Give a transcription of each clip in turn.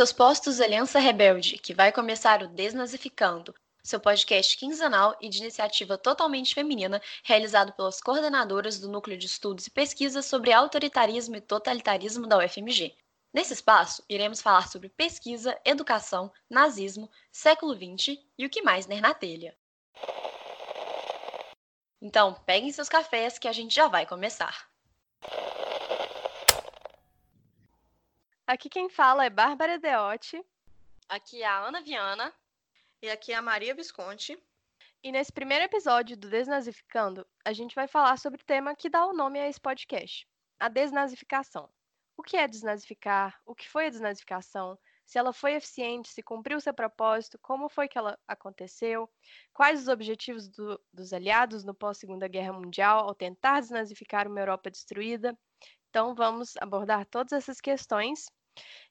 seus postos, Aliança Rebelde, que vai começar o Desnazificando, seu podcast quinzenal e de iniciativa totalmente feminina, realizado pelas coordenadoras do Núcleo de Estudos e Pesquisas sobre Autoritarismo e Totalitarismo da UFMG. Nesse espaço, iremos falar sobre pesquisa, educação, nazismo, século XX e o que mais ner na telha. Então, peguem seus cafés que a gente já vai começar. Aqui quem fala é Bárbara Deotti. Aqui é a Ana Viana. E aqui é a Maria Visconti. E nesse primeiro episódio do Desnazificando, a gente vai falar sobre o tema que dá o nome a esse podcast: a desnazificação. O que é desnazificar? O que foi a desnazificação? Se ela foi eficiente, se cumpriu seu propósito, como foi que ela aconteceu, quais os objetivos do, dos aliados no pós-Segunda Guerra Mundial ao tentar desnazificar uma Europa destruída. Então, vamos abordar todas essas questões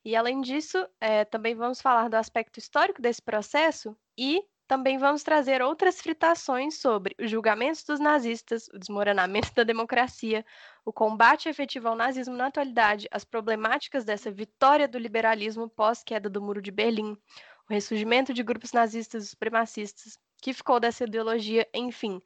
e, além disso, é, também vamos falar do aspecto histórico desse processo e também vamos trazer outras fritações sobre os julgamentos dos nazistas, o desmoronamento da democracia, o combate efetivo ao nazismo na atualidade, as problemáticas dessa vitória do liberalismo pós-queda do Muro de Berlim, o ressurgimento de grupos nazistas e supremacistas, que ficou dessa ideologia, enfim,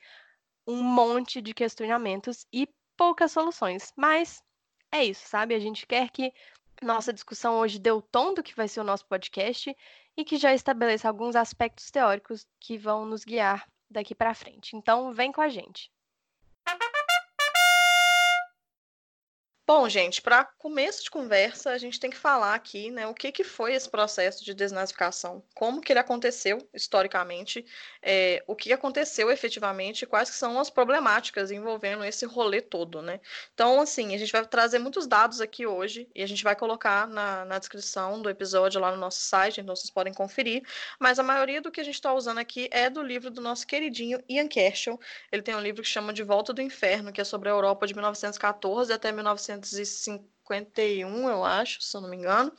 um monte de questionamentos e poucas soluções. Mas é isso, sabe? A gente quer que nossa discussão hoje dê o tom do que vai ser o nosso podcast e que já estabeleça alguns aspectos teóricos que vão nos guiar daqui para frente. Então, vem com a gente. Bom, gente, para começo de conversa, a gente tem que falar aqui, né, o que, que foi esse processo de desnazificação, como que ele aconteceu historicamente, é, o que aconteceu efetivamente, quais que são as problemáticas envolvendo esse rolê todo, né? Então, assim, a gente vai trazer muitos dados aqui hoje e a gente vai colocar na, na descrição do episódio lá no nosso site, então vocês podem conferir, mas a maioria do que a gente está usando aqui é do livro do nosso queridinho Ian Kershaw. Ele tem um livro que chama De Volta do Inferno, que é sobre a Europa de 1914 até 1900 1951, eu acho, se eu não me engano.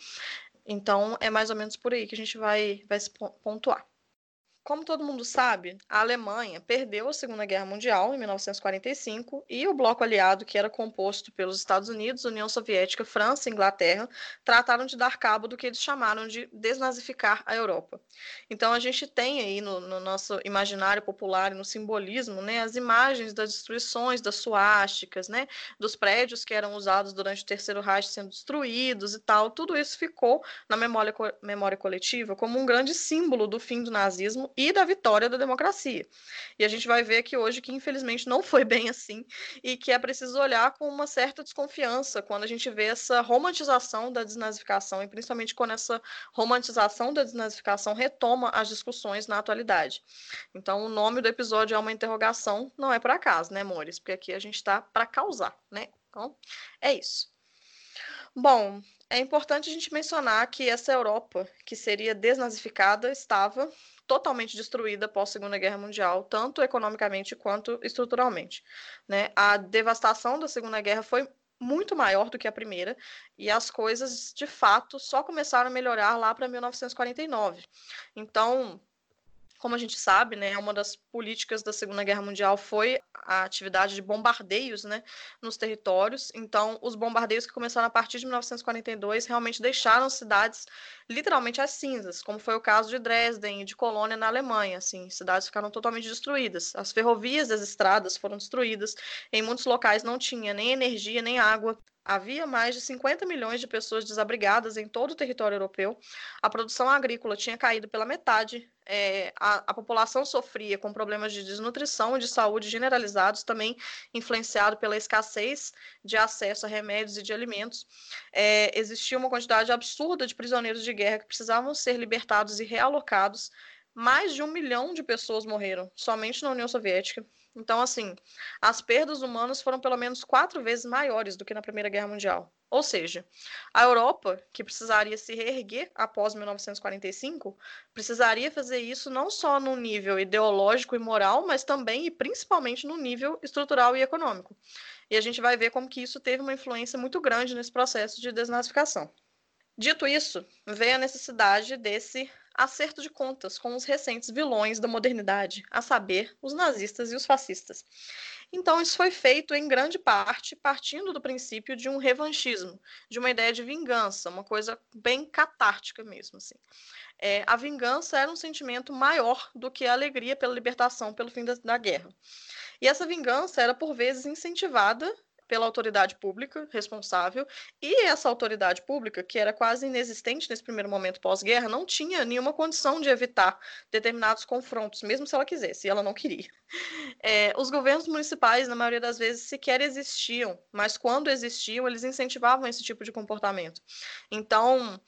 Então, é mais ou menos por aí que a gente vai, vai se pontuar. Como todo mundo sabe, a Alemanha perdeu a Segunda Guerra Mundial em 1945 e o bloco aliado, que era composto pelos Estados Unidos, União Soviética, França e Inglaterra, trataram de dar cabo do que eles chamaram de desnazificar a Europa. Então a gente tem aí no, no nosso imaginário popular e no simbolismo, né, as imagens das destruições das suásticas, né, dos prédios que eram usados durante o Terceiro Reich sendo destruídos e tal. Tudo isso ficou na memória, memória coletiva como um grande símbolo do fim do nazismo e da vitória da democracia. E a gente vai ver aqui hoje que, infelizmente, não foi bem assim e que é preciso olhar com uma certa desconfiança quando a gente vê essa romantização da desnazificação e principalmente quando essa romantização da desnazificação retoma as discussões na atualidade. Então, o nome do episódio é uma interrogação, não é por acaso, né, amores? Porque aqui a gente está para causar, né? Então, é isso. Bom, é importante a gente mencionar que essa Europa, que seria desnazificada, estava totalmente destruída após a Segunda Guerra Mundial, tanto economicamente quanto estruturalmente. Né? A devastação da Segunda Guerra foi muito maior do que a primeira, e as coisas, de fato, só começaram a melhorar lá para 1949. Então, como a gente sabe, né, uma das políticas da Segunda Guerra Mundial foi a atividade de bombardeios né, nos territórios. Então, os bombardeios que começaram a partir de 1942 realmente deixaram cidades literalmente às cinzas, como foi o caso de Dresden e de Colônia na Alemanha. Assim, cidades ficaram totalmente destruídas. As ferrovias das estradas foram destruídas. Em muitos locais não tinha nem energia nem água. Havia mais de 50 milhões de pessoas desabrigadas em todo o território europeu. A produção agrícola tinha caído pela metade. É, a, a, população sofria com problemas de desnutrição e de saúde generalizados, também influenciado pela escassez de acesso a remédios e de alimentos. É, existia uma quantidade absurda de prisioneiros de guerra que precisavam ser libertados e realocados mais de um milhão de pessoas morreram somente na União Soviética. Então, assim, as perdas humanas foram pelo menos quatro vezes maiores do que na Primeira Guerra Mundial. Ou seja, a Europa, que precisaria se reerguer após 1945, precisaria fazer isso não só no nível ideológico e moral, mas também e principalmente no nível estrutural e econômico. E a gente vai ver como que isso teve uma influência muito grande nesse processo de desnazificação. Dito isso, veio a necessidade desse acerto de contas com os recentes vilões da modernidade, a saber, os nazistas e os fascistas. Então, isso foi feito em grande parte partindo do princípio de um revanchismo, de uma ideia de vingança, uma coisa bem catártica mesmo. Assim. É, a vingança era um sentimento maior do que a alegria pela libertação pelo fim da, da guerra. E essa vingança era, por vezes, incentivada pela autoridade pública responsável, e essa autoridade pública, que era quase inexistente nesse primeiro momento pós-guerra, não tinha nenhuma condição de evitar determinados confrontos, mesmo se ela quisesse, e ela não queria. É, os governos municipais, na maioria das vezes, sequer existiam, mas quando existiam, eles incentivavam esse tipo de comportamento. Então,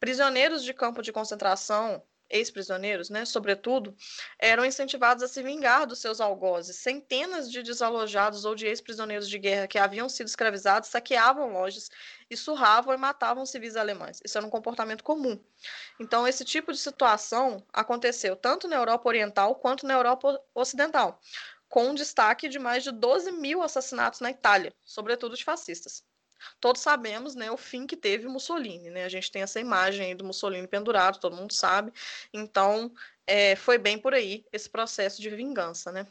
prisioneiros de campo de concentração ex-prisioneiros, né, sobretudo, eram incentivados a se vingar dos seus algozes. Centenas de desalojados ou de ex-prisioneiros de guerra que haviam sido escravizados saqueavam lojas e surravam e matavam civis alemães. Isso era um comportamento comum. Então, esse tipo de situação aconteceu tanto na Europa Oriental quanto na Europa Ocidental, com um destaque de mais de 12 mil assassinatos na Itália, sobretudo de fascistas todos sabemos né, o fim que teve Mussolini. Né? A gente tem essa imagem do Mussolini pendurado, todo mundo sabe. Então, é, foi bem por aí esse processo de vingança. Né?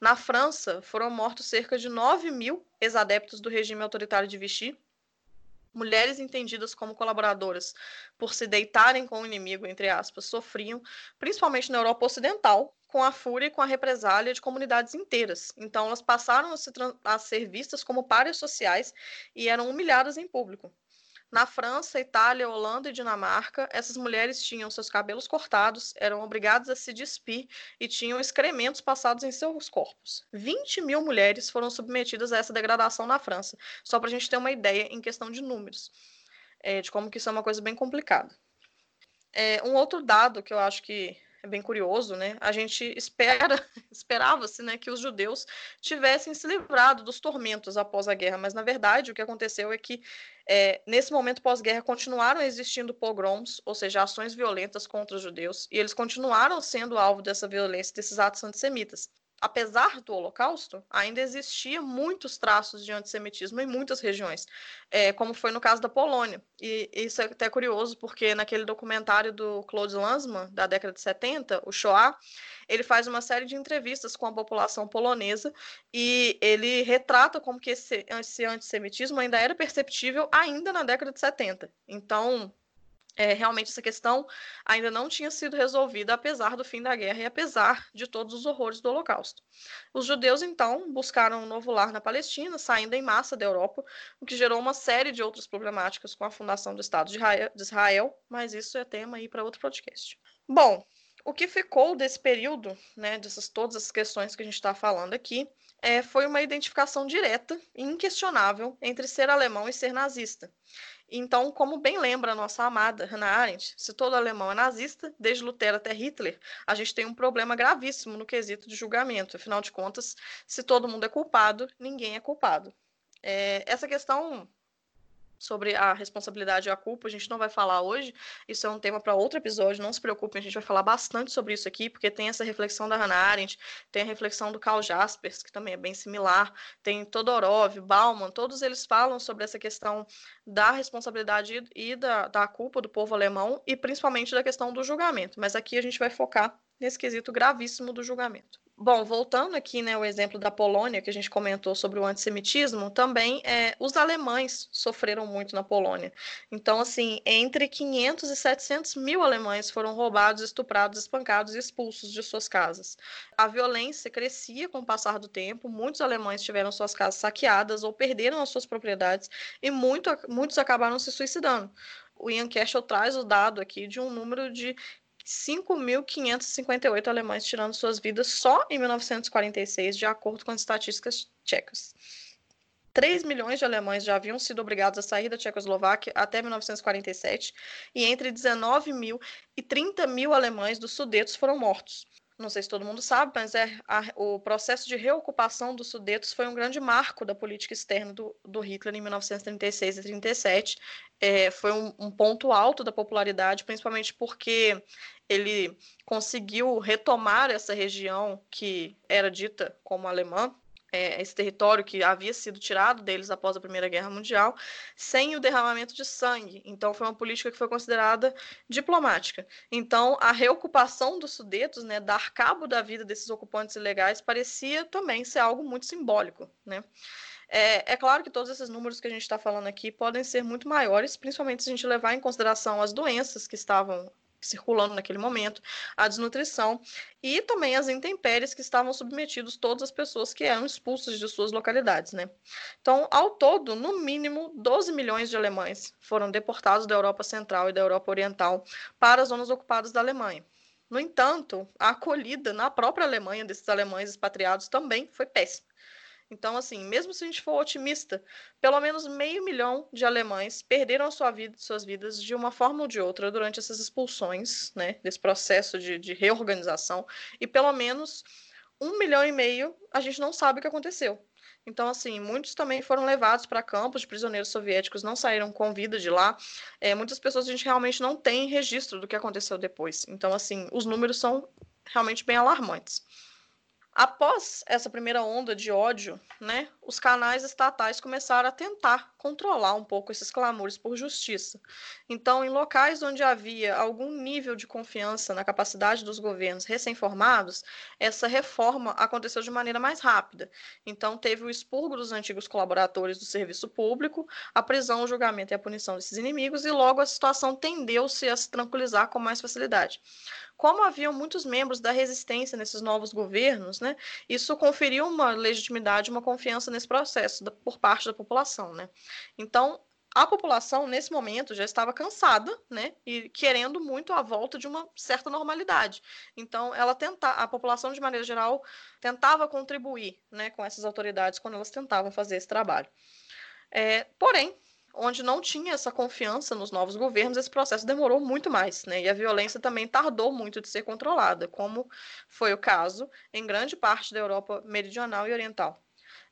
Na França, foram mortos cerca de 9 mil ex-adeptos do regime autoritário de Vichy, mulheres entendidas como colaboradoras por se deitarem com o inimigo, entre aspas, sofriam, principalmente na Europa Ocidental, com a fúria e com a represália de comunidades inteiras. Então, elas passaram a, se, a ser vistas como párias sociais e eram humilhadas em público. Na França, Itália, Holanda e Dinamarca, essas mulheres tinham seus cabelos cortados, eram obrigadas a se despir e tinham excrementos passados em seus corpos. 20 mil mulheres foram submetidas a essa degradação na França, só para a gente ter uma ideia em questão de números, é, de como que isso é uma coisa bem complicada. É, um outro dado que eu acho que é bem curioso, né? A gente espera, esperava-se, né, que os judeus tivessem se livrado dos tormentos após a guerra, mas na verdade o que aconteceu é que é, nesse momento pós-guerra continuaram existindo pogroms, ou seja, ações violentas contra os judeus, e eles continuaram sendo alvo dessa violência, desses atos antissemitas apesar do Holocausto, ainda existia muitos traços de antissemitismo em muitas regiões, é, como foi no caso da Polônia. E isso é até curioso, porque naquele documentário do Claude Lanzmann, da década de 70, o Shoah, ele faz uma série de entrevistas com a população polonesa e ele retrata como que esse, esse antissemitismo ainda era perceptível ainda na década de 70. Então, é, realmente essa questão ainda não tinha sido resolvida, apesar do fim da guerra e apesar de todos os horrores do Holocausto. Os judeus, então, buscaram um novo lar na Palestina, saindo em massa da Europa, o que gerou uma série de outras problemáticas com a fundação do Estado de Israel, mas isso é tema aí para outro podcast. Bom, o que ficou desse período, né, dessas todas as questões que a gente está falando aqui, é, foi uma identificação direta e inquestionável entre ser alemão e ser nazista. Então, como bem lembra a nossa amada Hannah Arendt, se todo alemão é nazista, desde Lutero até Hitler, a gente tem um problema gravíssimo no quesito de julgamento. Afinal de contas, se todo mundo é culpado, ninguém é culpado. É, essa questão sobre a responsabilidade e a culpa, a gente não vai falar hoje, isso é um tema para outro episódio, não se preocupem, a gente vai falar bastante sobre isso aqui, porque tem essa reflexão da Hannah Arendt, tem a reflexão do Karl Jaspers, que também é bem similar, tem Todorov, Bauman, todos eles falam sobre essa questão da responsabilidade e da, da culpa do povo alemão, e principalmente da questão do julgamento, mas aqui a gente vai focar nesse quesito gravíssimo do julgamento. Bom, voltando aqui, né, o exemplo da Polônia, que a gente comentou sobre o antissemitismo, também é, os alemães sofreram muito na Polônia. Então, assim, entre 500 e 700 mil alemães foram roubados, estuprados, espancados e expulsos de suas casas. A violência crescia com o passar do tempo, muitos alemães tiveram suas casas saqueadas ou perderam as suas propriedades e muito, muitos acabaram se suicidando o Ian Cashel traz o dado aqui de um número de 5.558 alemães tirando suas vidas só em 1946, de acordo com as estatísticas tchecas. 3 milhões de alemães já haviam sido obrigados a sair da Tchecoslováquia até 1947, e entre 19 mil e 30 mil alemães dos Sudetos foram mortos não sei se todo mundo sabe, mas é a, o processo de reocupação dos Sudetos foi um grande marco da política externa do, do Hitler em 1936 e 37. É, foi um, um, ponto alto da popularidade, principalmente porque ele conseguiu retomar essa região que era dita como alemã, é, esse território que havia sido tirado deles após a Primeira Guerra Mundial, sem o derramamento de sangue. Então, foi uma política que foi considerada diplomática. Então, a reocupação dos Sudetos, né, dar cabo da vida desses ocupantes ilegais, parecia também ser algo muito simbólico. Né? É, é, claro que todos esses números que a gente está falando aqui podem ser muito maiores, principalmente se a gente levar em consideração as doenças que estavam circulando naquele momento, a desnutrição e também as intempéries que estavam submetidos todas as pessoas que eram expulsas de suas localidades, né? Então, ao todo, no mínimo 12 milhões de alemães foram deportados da Europa Central e da Europa Oriental para as zonas ocupadas da Alemanha. No entanto, a acolhida na própria Alemanha desses alemães expatriados também foi péssima. Então, assim, mesmo se a gente for otimista, pelo menos meio milhão de alemães perderam sua vida, suas vidas de uma forma ou de outra durante essas expulsões, né, desse processo de, de reorganização, e pelo menos um milhão e meio a gente não sabe o que aconteceu. Então, assim, muitos também foram levados para campos de prisioneiros soviéticos, não saíram com vida de lá. É, muitas pessoas a gente realmente não tem registro do que aconteceu depois. Então, assim, os números são realmente bem alarmantes. Após essa primeira onda de ódio, né, os canais estatais começaram a tentar controlar um pouco esses clamores por justiça. Então, em locais onde havia algum nível de confiança na capacidade dos governos recém-formados, essa reforma aconteceu de maneira mais rápida. Então, teve o expurgo dos antigos colaboradores do serviço público, a prisão, o julgamento e a punição desses inimigos, e logo a situação tendeu-se a se tranquilizar com mais facilidade como haviam muitos membros da resistência nesses novos governos, né, isso conferiu uma legitimidade, uma confiança nesse processo da, por parte da população. Né? Então, a população, nesse momento, já estava cansada, né, e querendo muito a volta de uma certa normalidade. Então, ela tenta, a população, de maneira geral, tentava contribuir, né, com essas autoridades quando elas tentavam fazer esse trabalho. É, porém, onde não tinha essa confiança nos novos governos, esse processo demorou muito mais, né? E a violência também tardou muito de ser controlada, como foi o caso em grande parte da Europa meridional e oriental.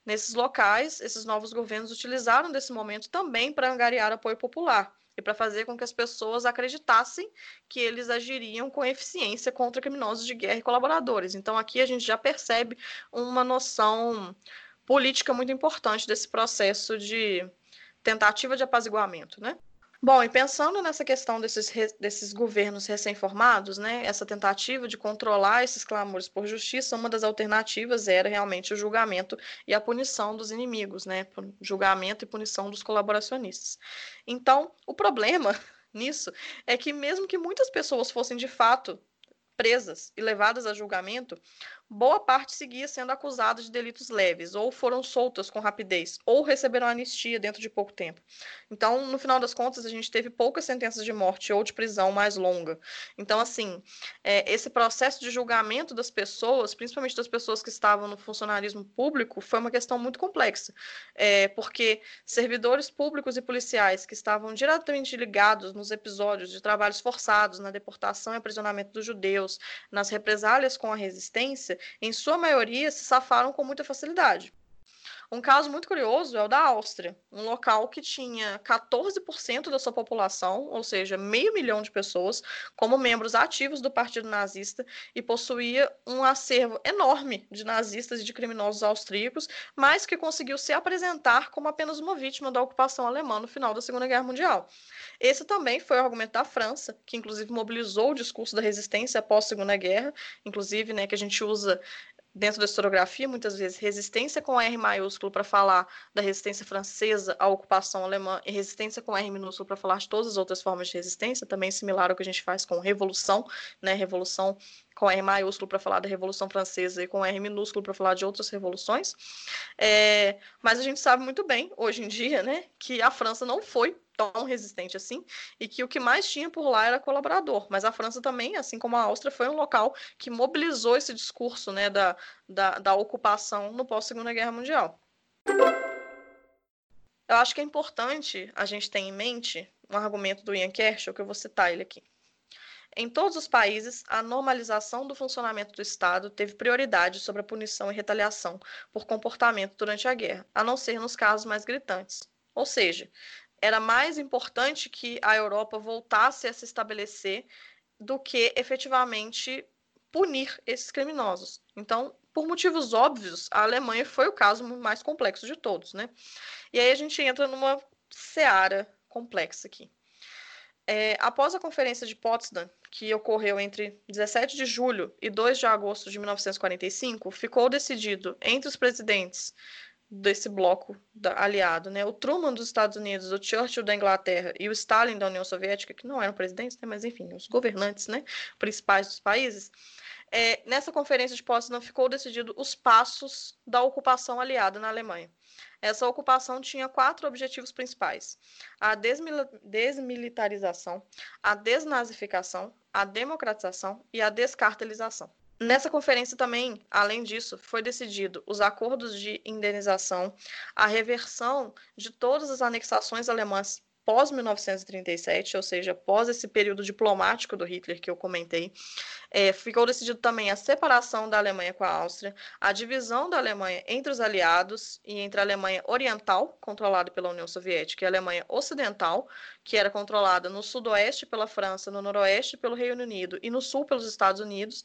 Nesses locais, esses novos governos utilizaram desse momento também para angariar apoio popular e para fazer com que as pessoas acreditassem que eles agiriam com eficiência contra criminosos de guerra e colaboradores. Então aqui a gente já percebe uma noção política muito importante desse processo de tentativa de apaziguamento, né? Bom, e pensando nessa questão desses, desses governos recém-formados, né, essa tentativa de controlar esses clamores por justiça, uma das alternativas era realmente o julgamento e a punição dos inimigos, né, julgamento e punição dos colaboracionistas. Então, o problema nisso é que mesmo que muitas pessoas fossem de fato presas e levadas a julgamento, boa parte seguia sendo acusada de delitos leves, ou foram soltas com rapidez, ou receberam anistia dentro de pouco tempo. Então, no final das contas, a gente teve poucas sentenças de morte ou de prisão mais longa. Então, assim, é, esse processo de julgamento das pessoas, principalmente das pessoas que estavam no funcionarismo público, foi uma questão muito complexa, é, porque servidores públicos e policiais que estavam diretamente ligados nos episódios de trabalhos forçados, na deportação e aprisionamento dos judeus, nas represálias com a resistência, em sua maioria, se safaram com muita facilidade. Um caso muito curioso é o da Áustria, um local que tinha 14% da sua população, ou seja, meio milhão de pessoas, como membros ativos do Partido Nazista e possuía um acervo enorme de nazistas e de criminosos austríacos, mas que conseguiu se apresentar como apenas uma vítima da ocupação alemã no final da Segunda Guerra Mundial. Esse também foi o argumento da França, que inclusive mobilizou o discurso da resistência após a Segunda Guerra, inclusive, né, que a gente usa dentro da historiografia, muitas vezes, resistência com R maiúsculo para falar da resistência francesa à ocupação alemã e resistência com R minúsculo para falar de todas as outras formas de resistência, também similar ao que a gente faz com revolução, né? Revolução com R maiúsculo para falar da Revolução Francesa e com R minúsculo para falar de outras revoluções. É, mas a gente sabe muito bem, hoje em dia, né, que a França não foi tão resistente assim, e que o que mais tinha por lá era colaborador. Mas a França também, assim como a Áustria, foi um local que mobilizou esse discurso né, da, da, da ocupação no pós-Segunda Guerra Mundial. Eu acho que é importante a gente ter em mente um argumento do Ian Kershaw, que eu vou citar ele aqui. Em todos os países, a normalização do funcionamento do Estado teve prioridade sobre a punição e retaliação por comportamento durante a guerra, a não ser nos casos mais gritantes. Ou seja, era mais importante que a Europa voltasse a se estabelecer do que efetivamente punir esses criminosos. Então, por motivos óbvios, a Alemanha foi o caso mais complexo de todos, né? E aí a gente entra numa seara complexa aqui. É, após a Conferência de Potsdam, que ocorreu entre 17 de julho e 2 de agosto de 1945, ficou decidido entre os presidentes desse bloco da, aliado, né? O Truman dos Estados Unidos, o Churchill da Inglaterra e o Stalin da União Soviética, que não eram presidentes, né? mas enfim, os governantes, né? Principais dos países. É, nessa conferência de Potsdam ficou decidido os passos da ocupação aliada na Alemanha. Essa ocupação tinha quatro objetivos principais: a desmilitarização, a desnazificação, a democratização e a descartelização. Nessa conferência também, além disso, foi decidido os acordos de indenização, a reversão de todas as anexações alemãs pós-1937, ou seja, pós esse período diplomático do Hitler que eu comentei, é, ficou decidido também a separação da Alemanha com a Áustria, a divisão da Alemanha entre os aliados e entre a Alemanha Oriental, controlada pela União Soviética, e a Alemanha Ocidental, que era controlada no sudoeste pela França, no noroeste pelo Reino Unido e no sul pelos Estados Unidos.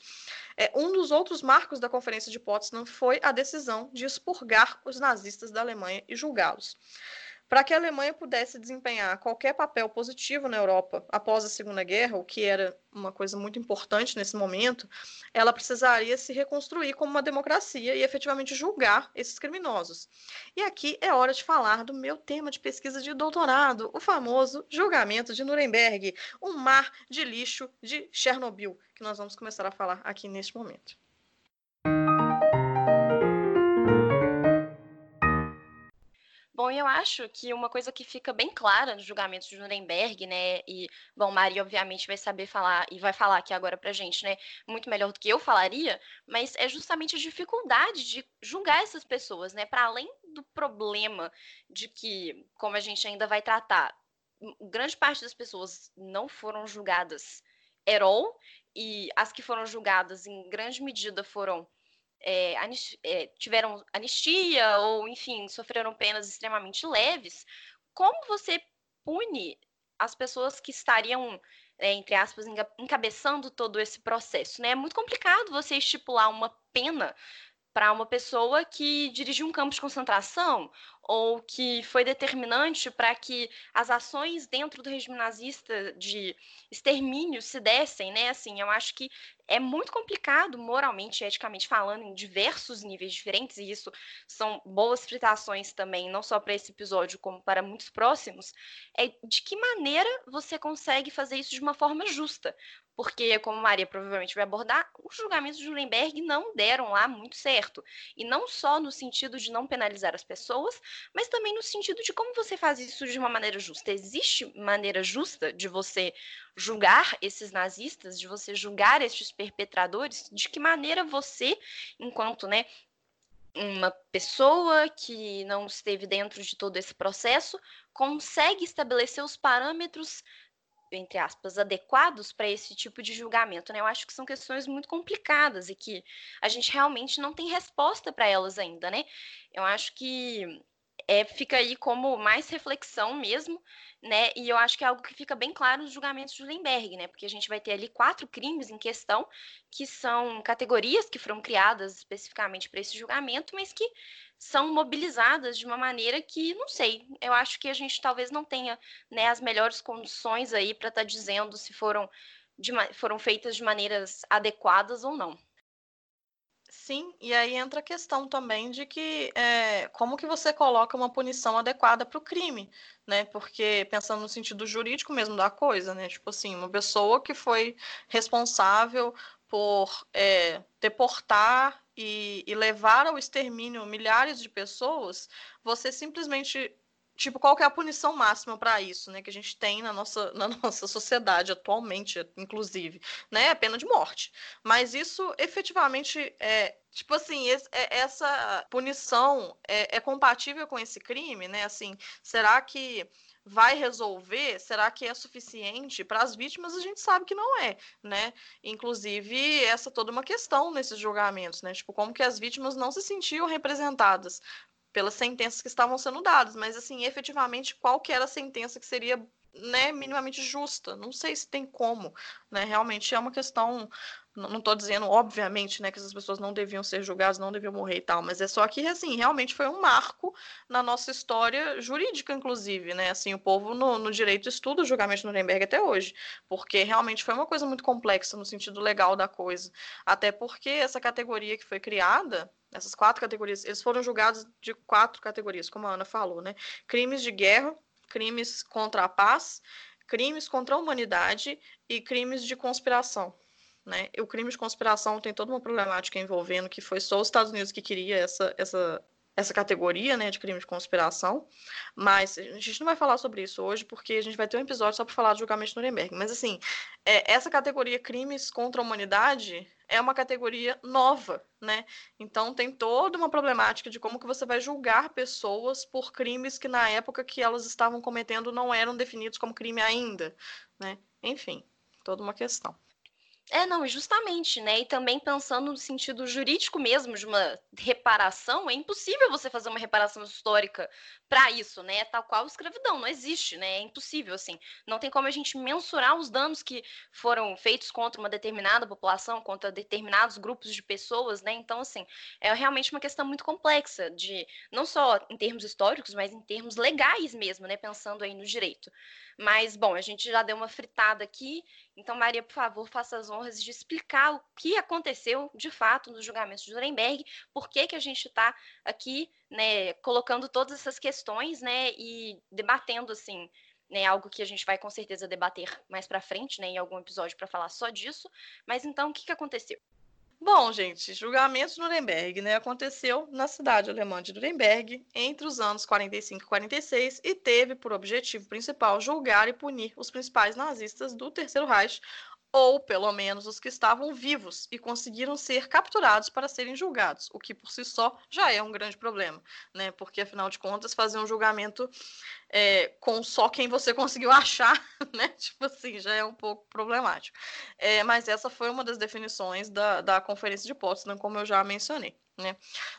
É, um dos outros marcos da Conferência de Potsdam foi a decisão de expurgar os nazistas da Alemanha e julgá-los. Para que a Alemanha pudesse desempenhar qualquer papel positivo na Europa após a Segunda Guerra, o que era uma coisa muito importante nesse momento, ela precisaria se reconstruir como uma democracia e efetivamente julgar esses criminosos. E aqui é hora de falar do meu tema de pesquisa de doutorado, o famoso julgamento de Nuremberg, um mar de lixo de Chernobyl, que nós vamos começar a falar aqui neste momento. Bom, eu acho que uma coisa que fica bem clara nos julgamentos de Nuremberg, né, e, bom, Maria obviamente vai saber falar e vai falar aqui agora pra gente, né, muito melhor do que eu falaria, mas é justamente a dificuldade de julgar essas pessoas, né, para além do problema de que, como a gente ainda vai tratar, grande parte das pessoas não foram julgadas at all, e as que foram julgadas em grande medida foram é, é, tiveram anistia ou, enfim, sofreram penas extremamente leves, como você pune as pessoas que estariam, é, entre aspas, encabeçando todo esse processo? Né? É muito complicado você estipular uma pena para uma pessoa que dirigiu um campo de concentração ou que foi determinante para que as ações dentro do regime nazista de extermínio se dessem, né? Assim, eu acho que é muito complicado moralmente, eticamente falando, em diversos níveis diferentes, e isso são boas fritações também, não só para esse episódio, como para muitos próximos, é de que maneira você consegue fazer isso de uma forma justa porque, como Maria provavelmente vai abordar, os julgamentos de Nuremberg não deram lá muito certo. E não só no sentido de não penalizar as pessoas, mas também no sentido de como você faz isso de uma maneira justa. Existe maneira justa de você julgar esses nazistas, de você julgar estes perpetradores? De que maneira você, enquanto, né, uma pessoa que não esteve dentro de todo esse processo consegue estabelecer os parâmetros entre aspas, adequados para esse tipo de julgamento, né? Eu acho que são questões muito complicadas e que a gente realmente não tem resposta para elas ainda, né? Eu acho que é, fica aí como mais reflexão mesmo, né? E eu acho que é algo que fica bem claro nos julgamentos de Nuremberg, né? Porque a gente vai ter ali quatro crimes em questão, que são categorias que foram criadas especificamente para esse julgamento, mas que são mobilizadas de uma maneira que, não sei, eu acho que a gente talvez não tenha né, as melhores condições aí para estar tá dizendo se foram, de, foram feitas de maneiras adequadas ou não. Sim, e aí entra a questão também de que é, como que você coloca uma punição adequada para o crime, né? Porque pensando no sentido jurídico mesmo da coisa, né? Tipo assim, uma pessoa que foi responsável por é, deportar e, e levar ao extermínio milhares de pessoas, você simplesmente tipo, qual que é a punição máxima para isso, né? Que a gente tem na nossa, na nossa sociedade atualmente, inclusive, né? A pena de morte. Mas isso efetivamente é. Tipo assim, esse, é, essa punição é, é compatível com esse crime, né? Assim, será que vai resolver? Será que é suficiente para as vítimas? A gente sabe que não é, né? Inclusive, essa é toda uma questão nesses julgamentos, né? Tipo, como que as vítimas não se sentiam representadas pelas sentenças que estavam sendo dadas, mas assim, efetivamente, qual que era a sentença que seria né, minimamente justa? Não sei se tem como, né? Realmente é uma questão não estou dizendo, obviamente, né, que essas pessoas não deviam ser julgadas, não deviam morrer e tal, mas é só que, assim, realmente foi um marco na nossa história jurídica, inclusive, né? Assim, o povo no, no direito estuda o julgamento de Nuremberg até hoje, porque realmente foi uma coisa muito complexa no sentido legal da coisa. Até porque essa categoria que foi criada, essas quatro categorias, eles foram julgados de quatro categorias, como a Ana falou, né? Crimes de guerra, crimes contra a paz, crimes contra a humanidade e crimes de conspiração. Né? O crime de conspiração tem toda uma problemática envolvendo que foi só os Estados Unidos que queria essa, essa, essa categoria né, de crime de conspiração, mas a gente não vai falar sobre isso hoje, porque a gente vai ter um episódio só para falar do julgamento de Nuremberg. Mas, assim, é, essa categoria crimes contra a humanidade é uma categoria nova, né? Então, tem toda uma problemática de como que você vai julgar pessoas por crimes que, na época que elas estavam cometendo, não eram definidos como crime ainda, né? Enfim, toda uma questão. É, não, justamente, né? E também pensando no sentido jurídico mesmo de uma reparação, é impossível você fazer uma reparação histórica para isso, né? Tal qual escravidão, não existe, né? É impossível, assim. Não tem como a gente mensurar os danos que foram feitos contra uma determinada população, contra determinados grupos de pessoas, né? Então, assim, é realmente uma questão muito complexa, de não só em termos históricos, mas em termos legais mesmo, né? Pensando aí no direito. Mas, bom, a gente já deu uma fritada aqui, então, Maria, por favor, faça as honras de explicar o que aconteceu de fato nos julgamentos de Nuremberg, por que, que a gente está aqui, né, colocando todas essas questões, né, e debatendo, assim, né, algo que a gente vai com certeza debater mais para frente, né, em algum episódio para falar só disso. Mas então, o que, que aconteceu? Bom, gente, julgamento de Nuremberg, né, aconteceu na cidade alemã de Nuremberg entre os anos 45 e 46 e teve por objetivo principal julgar e punir os principais nazistas do Terceiro Reich, ou pelo menos os que estavam vivos e conseguiram ser capturados para serem julgados, o que por si só já é um grande problema, né? Porque afinal de contas fazer um julgamento é, com só quem você conseguiu achar, né? Tipo assim, já é um pouco problemático. É, mas essa foi uma das definições da, da Conferência de Potsdam, como eu já mencionei. Né?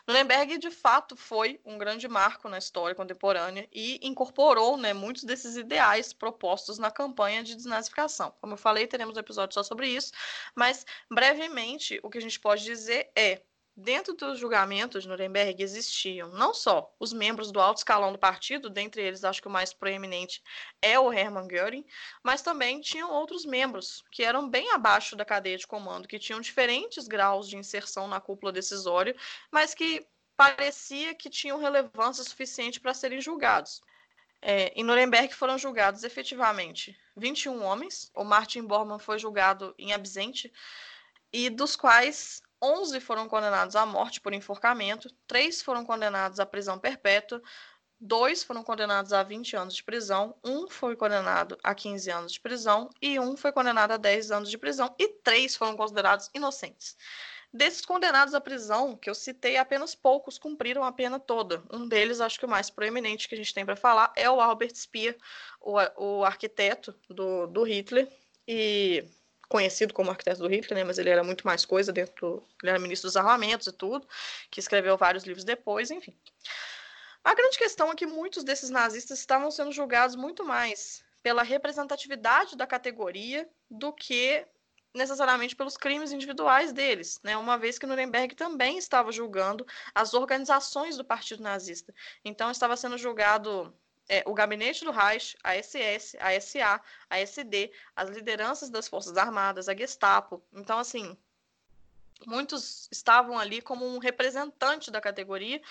Nuremberg, de fato, foi um grande marco na história contemporânea e incorporou né, muitos desses ideais propostos na campanha de desnazificação. Como eu falei, teremos um episódio só sobre isso, mas brevemente o que a gente pode dizer é Dentro dos julgamentos de Nuremberg existiam não só os membros do alto escalão do partido, dentre eles acho que o mais proeminente é o Hermann Göring, mas também tinham outros membros que eram bem abaixo da cadeia de comando, que tinham diferentes graus de inserção na cúpula decisória, mas que parecia que tinham relevância suficiente para serem julgados. É, em Nuremberg foram julgados efetivamente 21 homens. O Martin Bormann foi julgado em absente, e dos quais 11 foram condenados à morte por enforcamento, 3 foram condenados à prisão perpétua, 2 foram condenados a 20 anos de prisão, 1 foi condenado a 15 anos de prisão e 1 foi condenado a 10 anos de prisão e 3 foram considerados inocentes. Desses condenados à prisão, que eu citei, apenas poucos cumpriram a pena toda. Um deles, acho que o mais proeminente que a gente tem para falar, é o Albert Speer, o, o arquiteto do, do Hitler. E conhecido como arquiteto do Hitler, né, mas ele era muito mais coisa dentro, ele era ministro dos armamentos e tudo, que escreveu vários livros depois, enfim. A grande questão é que muitos desses nazistas estavam sendo julgados muito mais pela representatividade da categoria do que necessariamente pelos crimes individuais deles, né? Uma vez que Nuremberg também estava julgando as organizações do Partido Nazista. Então estava sendo julgado é, o gabinete do Reich, a SS, a SA, a SD, as lideranças das Forças Armadas, a Gestapo. Então, assim, muitos estavam ali como um representante da categoria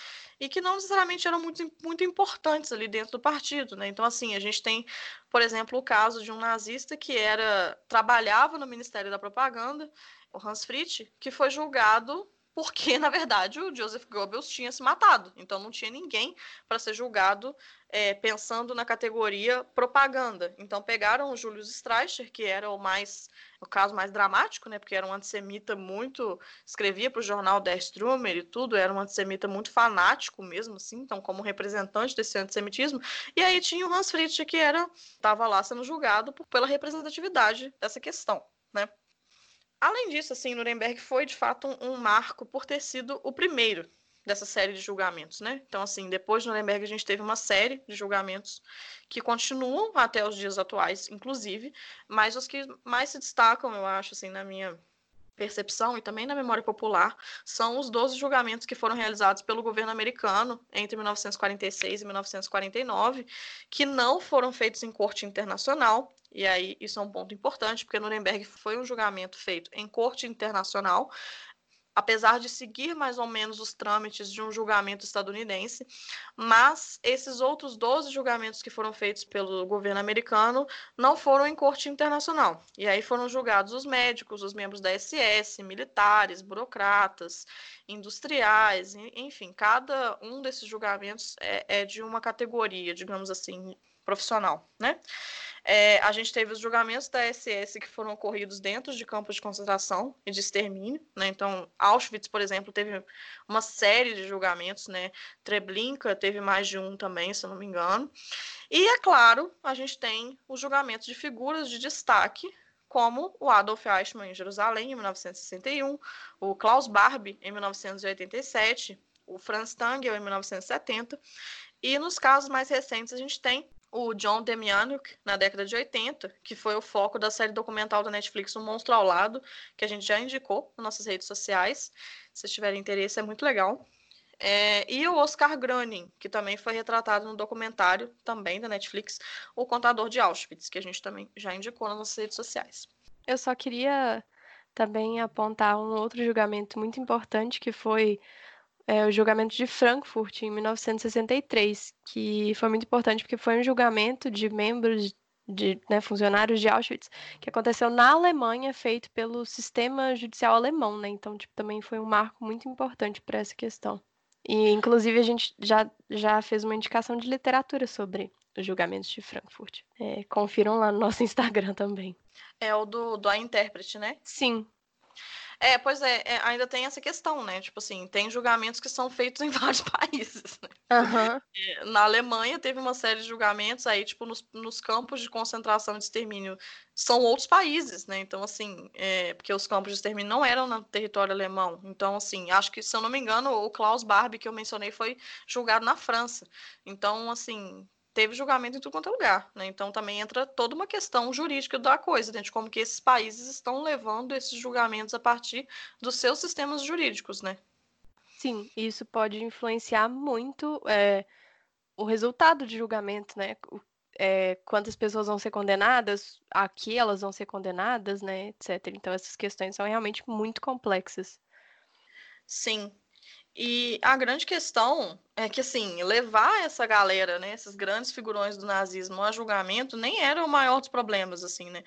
e que não necessariamente eram muito, muito importantes ali dentro do partido, né? Então, assim, a gente tem, por exemplo, o caso de um nazista que era trabalhava no Ministério da Propaganda, o Hans Fritz, que foi julgado porque, na verdade, o Joseph Goebbels tinha se matado. Então, não tinha ninguém para ser julgado é, pensando na categoria propaganda. Então, pegaram o Julius Streicher, que era o mais, o caso mais dramático, né? Porque era um antissemita muito. escrevia para o jornal Der Strummer e tudo, era um antissemita muito fanático mesmo, assim, então, como representante desse antissemitismo. E aí tinha o Hans Fritzsche, que era estava lá sendo julgado por, pela representatividade dessa questão, né? Além disso, assim, Nuremberg foi de fato um, um, marco por ter sido o primeiro dessa série de julgamentos, né? Então, assim, depois de Nuremberg a gente teve uma série de julgamentos que continuam até os dias atuais, inclusive, mas os que mais se destacam, eu acho, assim, na minha percepção e também na memória popular são os 12 julgamentos que foram realizados pelo governo americano entre 1946 e 1949, que não foram feitos em corte internacional. E aí, isso é um ponto importante, porque Nuremberg foi um julgamento feito em corte internacional, apesar de seguir mais ou menos os trâmites de um julgamento estadunidense, mas esses outros 12 julgamentos que foram feitos pelo governo americano não foram em corte internacional. E aí foram julgados os médicos, os membros da SS, militares, burocratas, industriais, enfim, cada um desses julgamentos é, é de uma categoria, digamos assim, profissional, né? É, a gente teve os julgamentos da SS que foram ocorridos dentro de campos de concentração e de extermínio, né? Então, Auschwitz, por exemplo, teve uma série de julgamentos, né? Treblinka teve mais de um também, se eu não me engano. E, é claro, a gente tem os julgamentos de figuras de destaque, como o Adolf Eichmann em Jerusalém, em 1961, o Klaus Barbie, em 1987, o Franz Tangel, em 1970. E nos casos mais recentes, a gente tem o John Demianuk na década de 80, que foi o foco da série documental da Netflix, O Monstro ao Lado, que a gente já indicou nas nossas redes sociais. Se tiverem interesse, é muito legal. É, e o Oscar Groening, que também foi retratado no documentário, também da Netflix, O Contador de Auschwitz, que a gente também já indicou nas nossas redes sociais. Eu só queria também apontar um outro julgamento muito importante, que foi é, o julgamento de Frankfurt em 1963, que foi muito importante porque foi um julgamento de membros de né, funcionários de Auschwitz que aconteceu na Alemanha, feito pelo sistema judicial alemão, né? Então, tipo, também foi um marco muito importante para essa questão. E, inclusive, a gente já, já fez uma indicação de literatura sobre os julgamentos de Frankfurt. É, confiram lá no nosso Instagram também. É o do, do A Intérprete, né? Sim, é, pois é, é, ainda tem essa questão, né? Tipo assim, tem julgamentos que são feitos em vários países, né? Uhum. Na Alemanha teve uma série de julgamentos aí, tipo, nos, nos campos de concentração e de extermínio são outros países, né? Então, assim, é, porque os campos de extermínio não eram no território alemão. Então, assim, acho que, se eu não me engano, o Klaus Barbie, que eu mencionei, foi julgado na França. Então, assim, teve julgamento em tudo quanto é lugar, né? Então também entra toda uma questão jurídica da coisa, né? de como que esses países estão levando esses julgamentos a partir dos seus sistemas jurídicos, né? Sim, isso pode influenciar muito é, o resultado de julgamento, né? É, quantas pessoas vão ser condenadas, aqui elas vão ser condenadas, né, etc. Então essas questões são realmente muito complexas. Sim, e a grande questão é que, assim, levar essa galera, né, esses grandes figurões do nazismo a julgamento nem era o maior dos problemas, assim, né?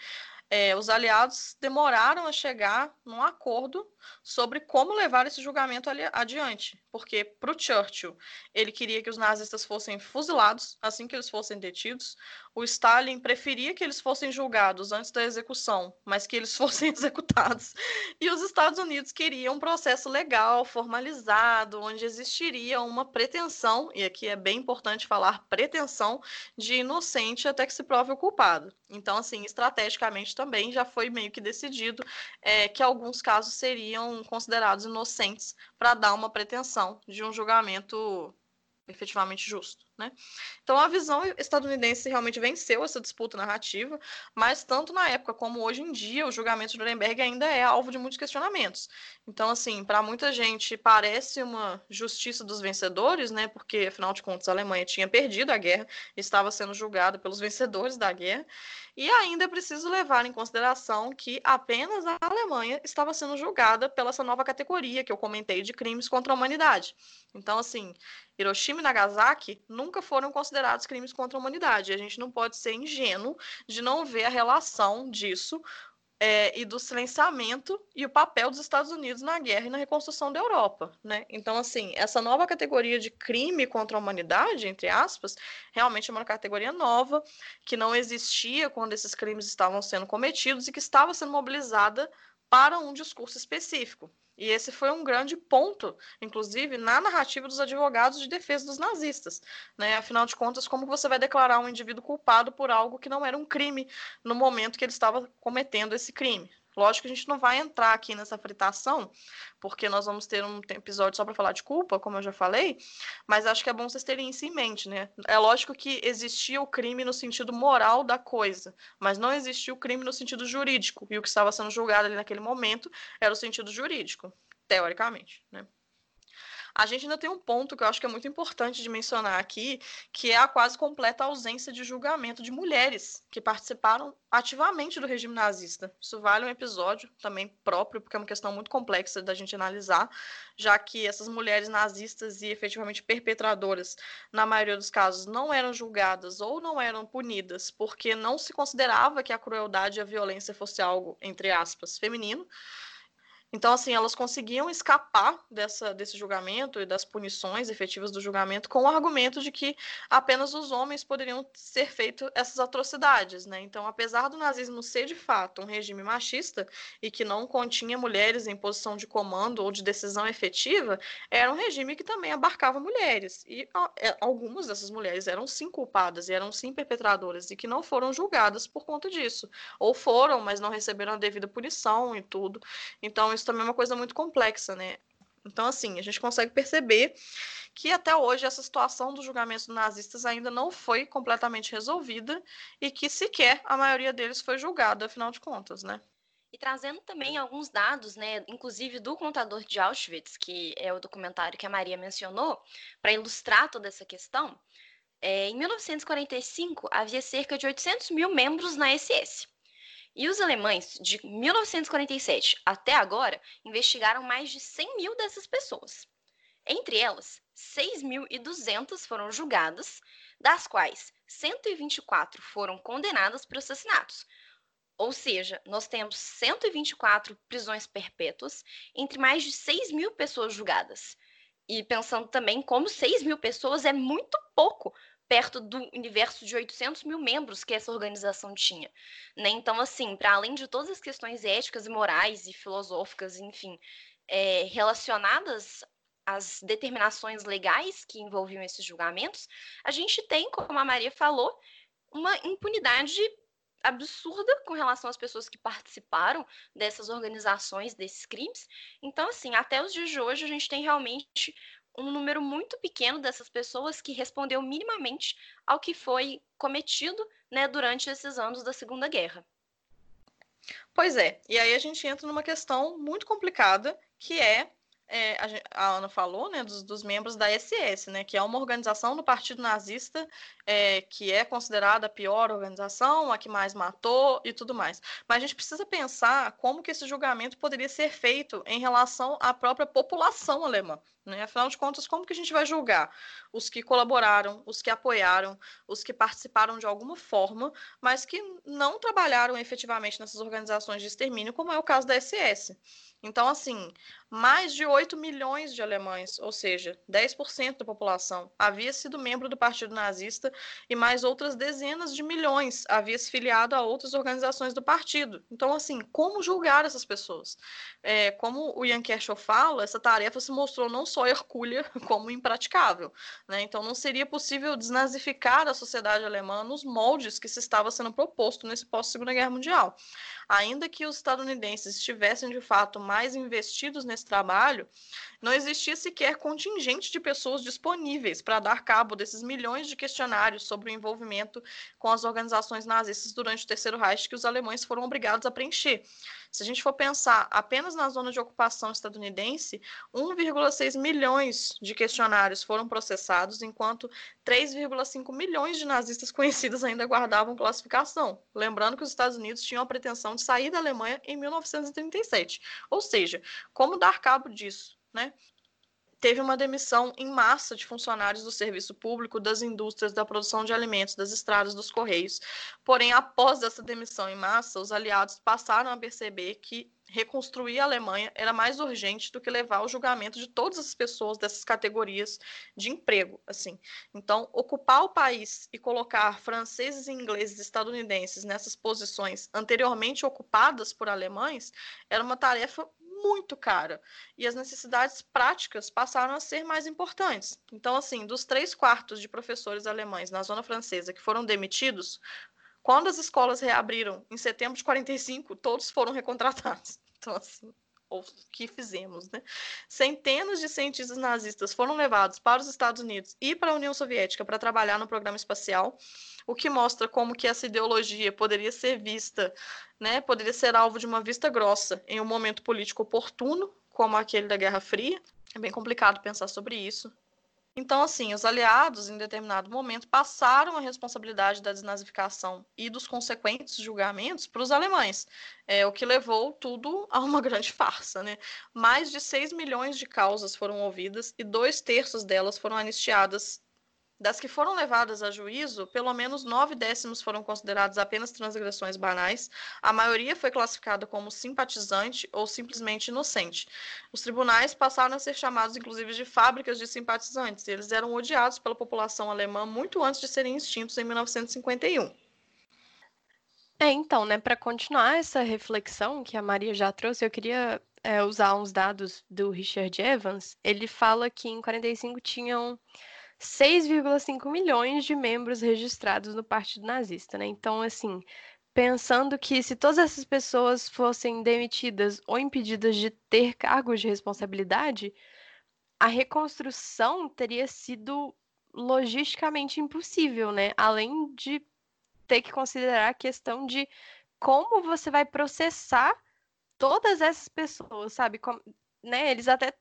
É, os aliados demoraram a chegar num acordo sobre como levar esse julgamento adiante, porque para o Churchill ele queria que os nazistas fossem fuzilados assim que eles fossem detidos, o Stalin preferia que eles fossem julgados antes da execução, mas que eles fossem executados, e os Estados Unidos queriam um processo legal, formalizado, onde existiria uma pretensão, e aqui é bem importante falar pretensão, de inocente até que se prove o culpado. Então, assim, estrategicamente também já foi meio que decidido é, que alguns casos seriam considerados inocentes para dar uma pretensão de um julgamento efetivamente justo. Né? Então a visão estadunidense realmente venceu essa disputa narrativa, mas tanto na época como hoje em dia, o julgamento de Nuremberg ainda é alvo de muitos questionamentos. Então, assim, para muita gente parece uma justiça dos vencedores, né? Porque afinal de contas a Alemanha tinha perdido a guerra, estava sendo julgada pelos vencedores da guerra, e ainda é preciso levar em consideração que apenas a Alemanha estava sendo julgada pela essa nova categoria que eu comentei de crimes contra a humanidade. Então, assim, Hiroshima e Nagasaki nunca foram considerados crimes contra a humanidade. A gente não pode ser ingênuo de não ver a relação disso é, e do silenciamento e o papel dos Estados Unidos na guerra e na reconstrução da Europa, né? Então, assim, essa nova categoria de crime contra a humanidade, entre aspas, realmente é uma categoria nova que não existia quando esses crimes estavam sendo cometidos e que estava sendo mobilizada para um discurso específico. E esse foi um grande ponto, inclusive, na narrativa dos advogados de defesa dos nazistas. Né? Afinal de contas, como você vai declarar um indivíduo culpado por algo que não era um crime no momento que ele estava cometendo esse crime? Lógico que a gente não vai entrar aqui nessa fritação, porque nós vamos ter um episódio só para falar de culpa, como eu já falei, mas acho que é bom vocês terem isso em mente, né? É lógico que existia o crime no sentido moral da coisa, mas não existia o crime no sentido jurídico, e o que estava sendo julgado ali naquele momento era o sentido jurídico, teoricamente, né? A gente ainda tem um ponto que eu acho que é muito importante de mencionar aqui, que é a quase completa ausência de julgamento de mulheres que participaram ativamente do regime nazista. Isso vale um episódio também próprio, porque é uma questão muito complexa da gente analisar, já que essas mulheres nazistas e efetivamente perpetradoras, na maioria dos casos, não eram julgadas ou não eram punidas porque não se considerava que a crueldade e a violência fosse algo, entre aspas, feminino. Então, assim, elas conseguiam escapar dessa, desse julgamento e das punições efetivas do julgamento com o argumento de que apenas os homens poderiam ser feito essas atrocidades, né? Então, apesar do nazismo ser de fato um regime machista e que não continha mulheres em posição de comando ou de decisão efetiva, era um regime que também abarcava mulheres. E é, algumas dessas mulheres eram sim culpadas e eram sim perpetradoras e que não foram julgadas por conta disso. Ou foram, mas não receberam a devida punição e tudo. Então, isso também é uma coisa muito complexa, né? Então, assim, a gente consegue perceber que até hoje essa situação dos julgamentos nazistas ainda não foi completamente resolvida e que sequer a maioria deles foi julgada, afinal de contas, né? E trazendo também alguns dados, né, inclusive do contador de Auschwitz, que é o documentário que a Maria mencionou, para ilustrar toda essa questão, é, em 1945 havia cerca de 800 mil membros na SS. E os alemães, de 1947 até agora, investigaram mais de 100 mil dessas pessoas. Entre elas, 6.200 foram julgadas, das quais 124 foram condenadas por assassinatos. Ou seja, nós temos 124 prisões perpétuas entre mais de 6 mil pessoas julgadas. E pensando também como 6 mil pessoas é muito pouco perto do universo de 800 mil membros que essa organização tinha. Né? Então, assim, para além de todas as questões éticas e morais e filosóficas, enfim, é, relacionadas às determinações legais que envolviam esses julgamentos, a gente tem, como a Maria falou, uma impunidade absurda com relação às pessoas que participaram dessas organizações, desses crimes. Então, assim, até os dias de hoje, a gente tem realmente um número muito pequeno dessas pessoas que respondeu minimamente ao que foi cometido né, durante esses anos da Segunda Guerra. Pois é, e aí a gente entra numa questão muito complicada, que é é, a, Ana falou, né, dos, dos, membros da SS, né, que é uma organização do Partido Nazista é, que é considerada a pior organização, a que mais matou e tudo mais. Mas a gente precisa pensar como que esse julgamento poderia ser feito em relação à própria população alemã. Né? Afinal de contas, como que a gente vai julgar os que colaboraram, os que apoiaram, os que participaram de alguma forma, mas que não trabalharam efetivamente nessas organizações de extermínio, como é o caso da SS? Então, assim, mais de 8 milhões de alemães, ou seja, 10% da população, havia sido membro do Partido Nazista e mais outras dezenas de milhões havia se filiado a outras organizações do partido. Então, assim, como julgar essas pessoas? É, como o Jan Kershaw fala, essa tarefa se mostrou não só hercúlea, como impraticável. Né? Então, não seria possível desnazificar a sociedade alemã nos moldes que se estava sendo proposto nesse pós-Segunda Guerra Mundial. Ainda que os estadunidenses estivessem, de fato, mais investidos nesse trabalho, não existia sequer contingente de pessoas disponíveis para dar cabo desses milhões de questionários sobre o envolvimento com as organizações nazistas durante o Terceiro Reich que os alemães foram obrigados a preencher. Se a gente for pensar apenas na zona de ocupação estadunidense, 1,6 milhões de questionários foram processados, enquanto 3,5 milhões de nazistas conhecidos ainda guardavam classificação. Lembrando que os Estados Unidos tinham a pretensão de sair da Alemanha em 1937. Ou seja, como dar cabo disso? Né? Teve uma demissão em massa de funcionários do serviço público, das indústrias, da produção de alimentos, das estradas, dos correios. Porém, após essa demissão em massa, os aliados passaram a perceber que reconstruir a Alemanha era mais urgente do que levar ao julgamento de todas as pessoas dessas categorias de emprego, assim. Então, ocupar o país e colocar franceses, ingleses, estadunidenses nessas posições anteriormente ocupadas por alemães era uma tarefa muito cara e as necessidades práticas passaram a ser mais importantes. Então, assim, dos três quartos de professores alemães na zona francesa que foram demitidos, quando as escolas reabriram em setembro de 45, todos foram recontratados. Então, assim, o que fizemos, né? Centenas de cientistas nazistas foram levados para os Estados Unidos e para a União Soviética para trabalhar no programa espacial, o que mostra como que essa ideologia poderia ser vista, né? Poderia ser alvo de uma vista grossa em um momento político oportuno, como aquele da Guerra Fria. É bem complicado pensar sobre isso, então, assim, os aliados, em determinado momento, passaram a responsabilidade da desnazificação e dos consequentes julgamentos para os alemães, é, o que levou tudo a uma grande farsa. Né? Mais de 6 milhões de causas foram ouvidas e dois terços delas foram anistiadas das que foram levadas a juízo, pelo menos nove décimos foram considerados apenas transgressões banais, a maioria foi classificada como simpatizante ou simplesmente inocente. Os tribunais passaram a ser chamados, inclusive, de fábricas de simpatizantes, eles eram odiados pela população alemã muito antes de serem extintos em 1951. É, então, né, para continuar essa reflexão que a Maria já trouxe, eu queria é, usar uns dados do Richard Evans. Ele fala que em 45 tinham 6,5 milhões de membros registrados no Partido Nazista, né? Então, assim, pensando que se todas essas pessoas fossem demitidas ou impedidas de ter cargos de responsabilidade, a reconstrução teria sido logisticamente impossível, né? Além de ter que considerar a questão de como você vai processar todas essas pessoas, sabe? Como, né? Eles até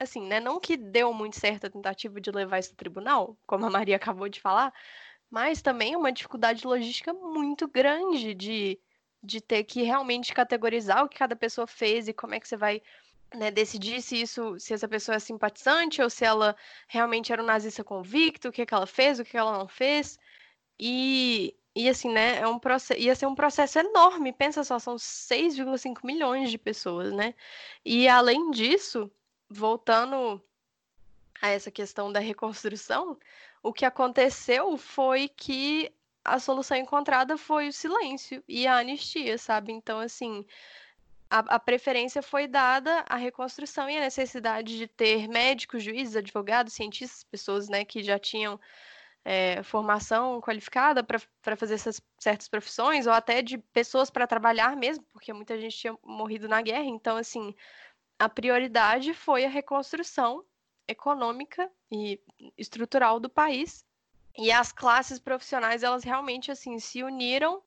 assim, né? Não que deu muito certo a tentativa de levar isso ao tribunal, como a Maria acabou de falar, mas também é uma dificuldade logística muito grande de, de ter que realmente categorizar o que cada pessoa fez e como é que você vai né, decidir se isso, se essa pessoa é simpatizante ou se ela realmente era um nazista convicto, o que, que ela fez, o que, que ela não fez. E, e assim, né, é um processo, ia ser um processo enorme. Pensa só, são 6,5 milhões de pessoas, né? E além disso, voltando a essa questão da reconstrução, o que aconteceu foi que a solução encontrada foi o silêncio e a anistia, sabe? Então, assim, a, a, preferência foi dada à reconstrução e à necessidade de ter médicos, juízes, advogados, cientistas, pessoas né, que já tinham é, formação qualificada para fazer essas certas profissões, ou até de pessoas para trabalhar mesmo, porque muita gente tinha morrido na guerra. Então, assim, a prioridade foi a reconstrução econômica e estrutural do país. E as classes profissionais, elas realmente assim se uniram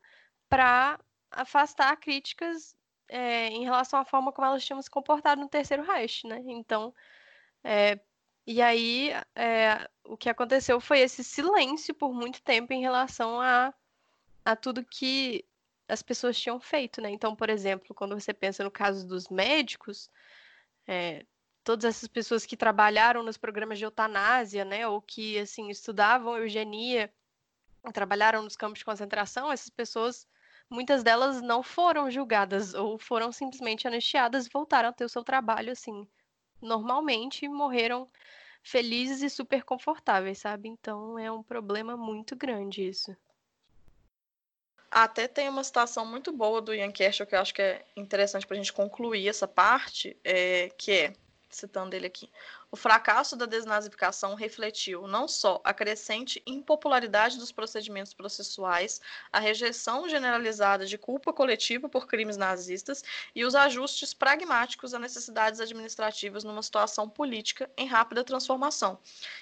para afastar críticas é, em relação à forma como elas tinham se comportado no Terceiro Reich, né? Então, é, e aí é, o que aconteceu foi esse silêncio por muito tempo em relação a, a tudo que as pessoas tinham feito, né? Então, por exemplo, quando você pensa no caso dos médicos, é, todas essas pessoas que trabalharam nos programas de eutanásia, né, ou que assim estudavam eugenia, trabalharam nos campos de concentração, essas pessoas, muitas delas não foram julgadas ou foram simplesmente anistiadas voltaram a ter o seu trabalho assim normalmente e morreram felizes e super confortáveis, sabe? Então é um problema muito grande isso. Até tem uma citação muito boa do Ian Kershaw que eu acho que é interessante para a gente concluir essa parte, é, que é, citando ele aqui, o fracasso da desnazificação refletiu não só a crescente impopularidade dos procedimentos processuais, a rejeição generalizada de culpa coletiva por crimes nazistas e os ajustes pragmáticos a necessidades administrativas numa situação política em rápida transformação.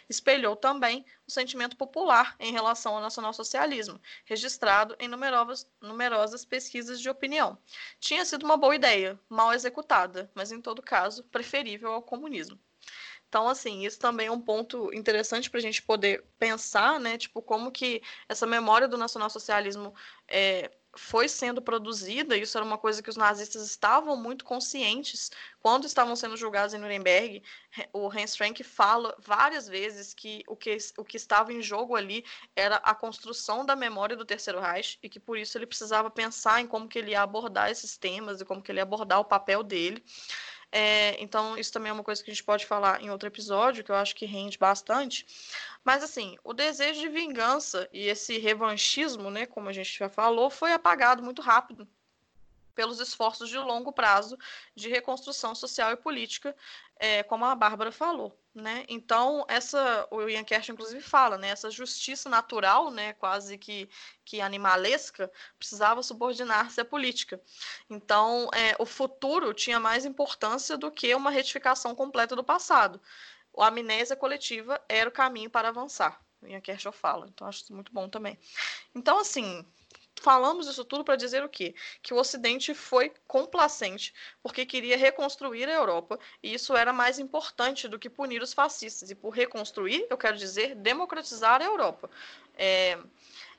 Espelhou também o sentimento popular em relação ao nacionalsocialismo, registrado em numerosas, numerosas pesquisas de opinião. Tinha sido uma boa ideia, mal executada, mas em todo caso preferível ao comunismo. Então, assim, isso também é um ponto interessante para a gente poder pensar, né? Tipo, como que essa memória do nacionalsocialismo é, foi sendo produzida, isso era uma coisa que os nazistas estavam muito conscientes quando estavam sendo julgados em Nuremberg. O Hans Frank fala várias vezes que o que, o que estava em jogo ali era a construção da memória do Terceiro Reich e que por isso ele precisava pensar em como que ele ia abordar esses temas e como que ele ia abordar o papel dele. É, então, isso também é uma coisa que a gente pode falar em outro episódio, que eu acho que rende bastante. Mas, assim, o desejo de vingança e esse revanchismo, né, como a gente já falou, foi apagado muito rápido pelos esforços de longo prazo de reconstrução social e política, é, como a Bárbara falou. Né? Então, essa, o Ian Kersh, inclusive, fala, né? essa justiça natural, né? quase que, que animalesca, precisava subordinar-se à política. Então, é, o futuro tinha mais importância do que uma retificação completa do passado. A amnésia coletiva era o caminho para avançar. O Ian Kershaw fala, então acho isso muito bom também. Então, assim, falamos isso tudo para dizer o quê? Que o Ocidente foi complacente porque queria reconstruir a Europa e isso era mais importante do que punir os fascistas. E por reconstruir, eu quero dizer democratizar a Europa. É,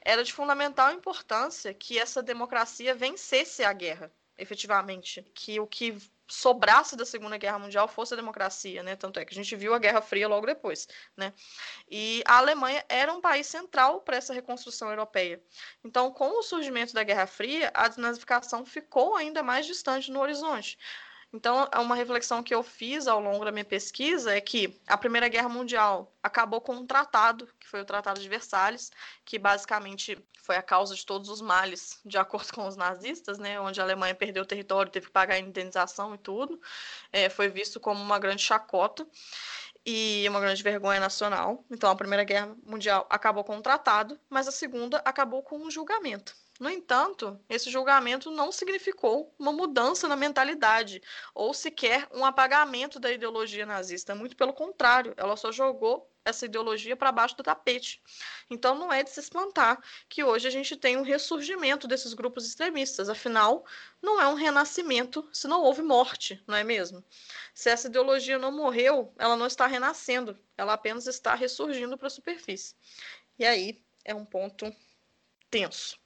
era de fundamental importância que essa democracia vencesse a guerra, efetivamente. Que o que sobrasse da Segunda Guerra Mundial fosse a democracia, né? Tanto é que a gente viu a Guerra Fria logo depois, né? E a Alemanha era um país central para essa reconstrução europeia. Então, com o surgimento da Guerra Fria, a desnazificação ficou ainda mais distante no horizonte. Então, é uma reflexão que eu fiz ao longo da minha pesquisa é que a Primeira Guerra Mundial acabou com um tratado, que foi o Tratado de Versalhes, que basicamente foi a causa de todos os males, de acordo com os nazistas, né, onde a Alemanha perdeu o território, teve que pagar a indenização e tudo, é, foi visto como uma grande chacota e uma grande vergonha nacional. Então, a Primeira Guerra Mundial acabou com um tratado, mas a Segunda acabou com um julgamento. No entanto, esse julgamento não significou uma mudança na mentalidade ou sequer um apagamento da ideologia nazista. Muito pelo contrário, ela só jogou essa ideologia para baixo do tapete. Então não é de se espantar que hoje a gente tem um ressurgimento desses grupos extremistas. Afinal, não é um renascimento se não houve morte, não é mesmo? Se essa ideologia não morreu, ela não está renascendo, ela apenas está ressurgindo para a superfície. E aí é um ponto tenso.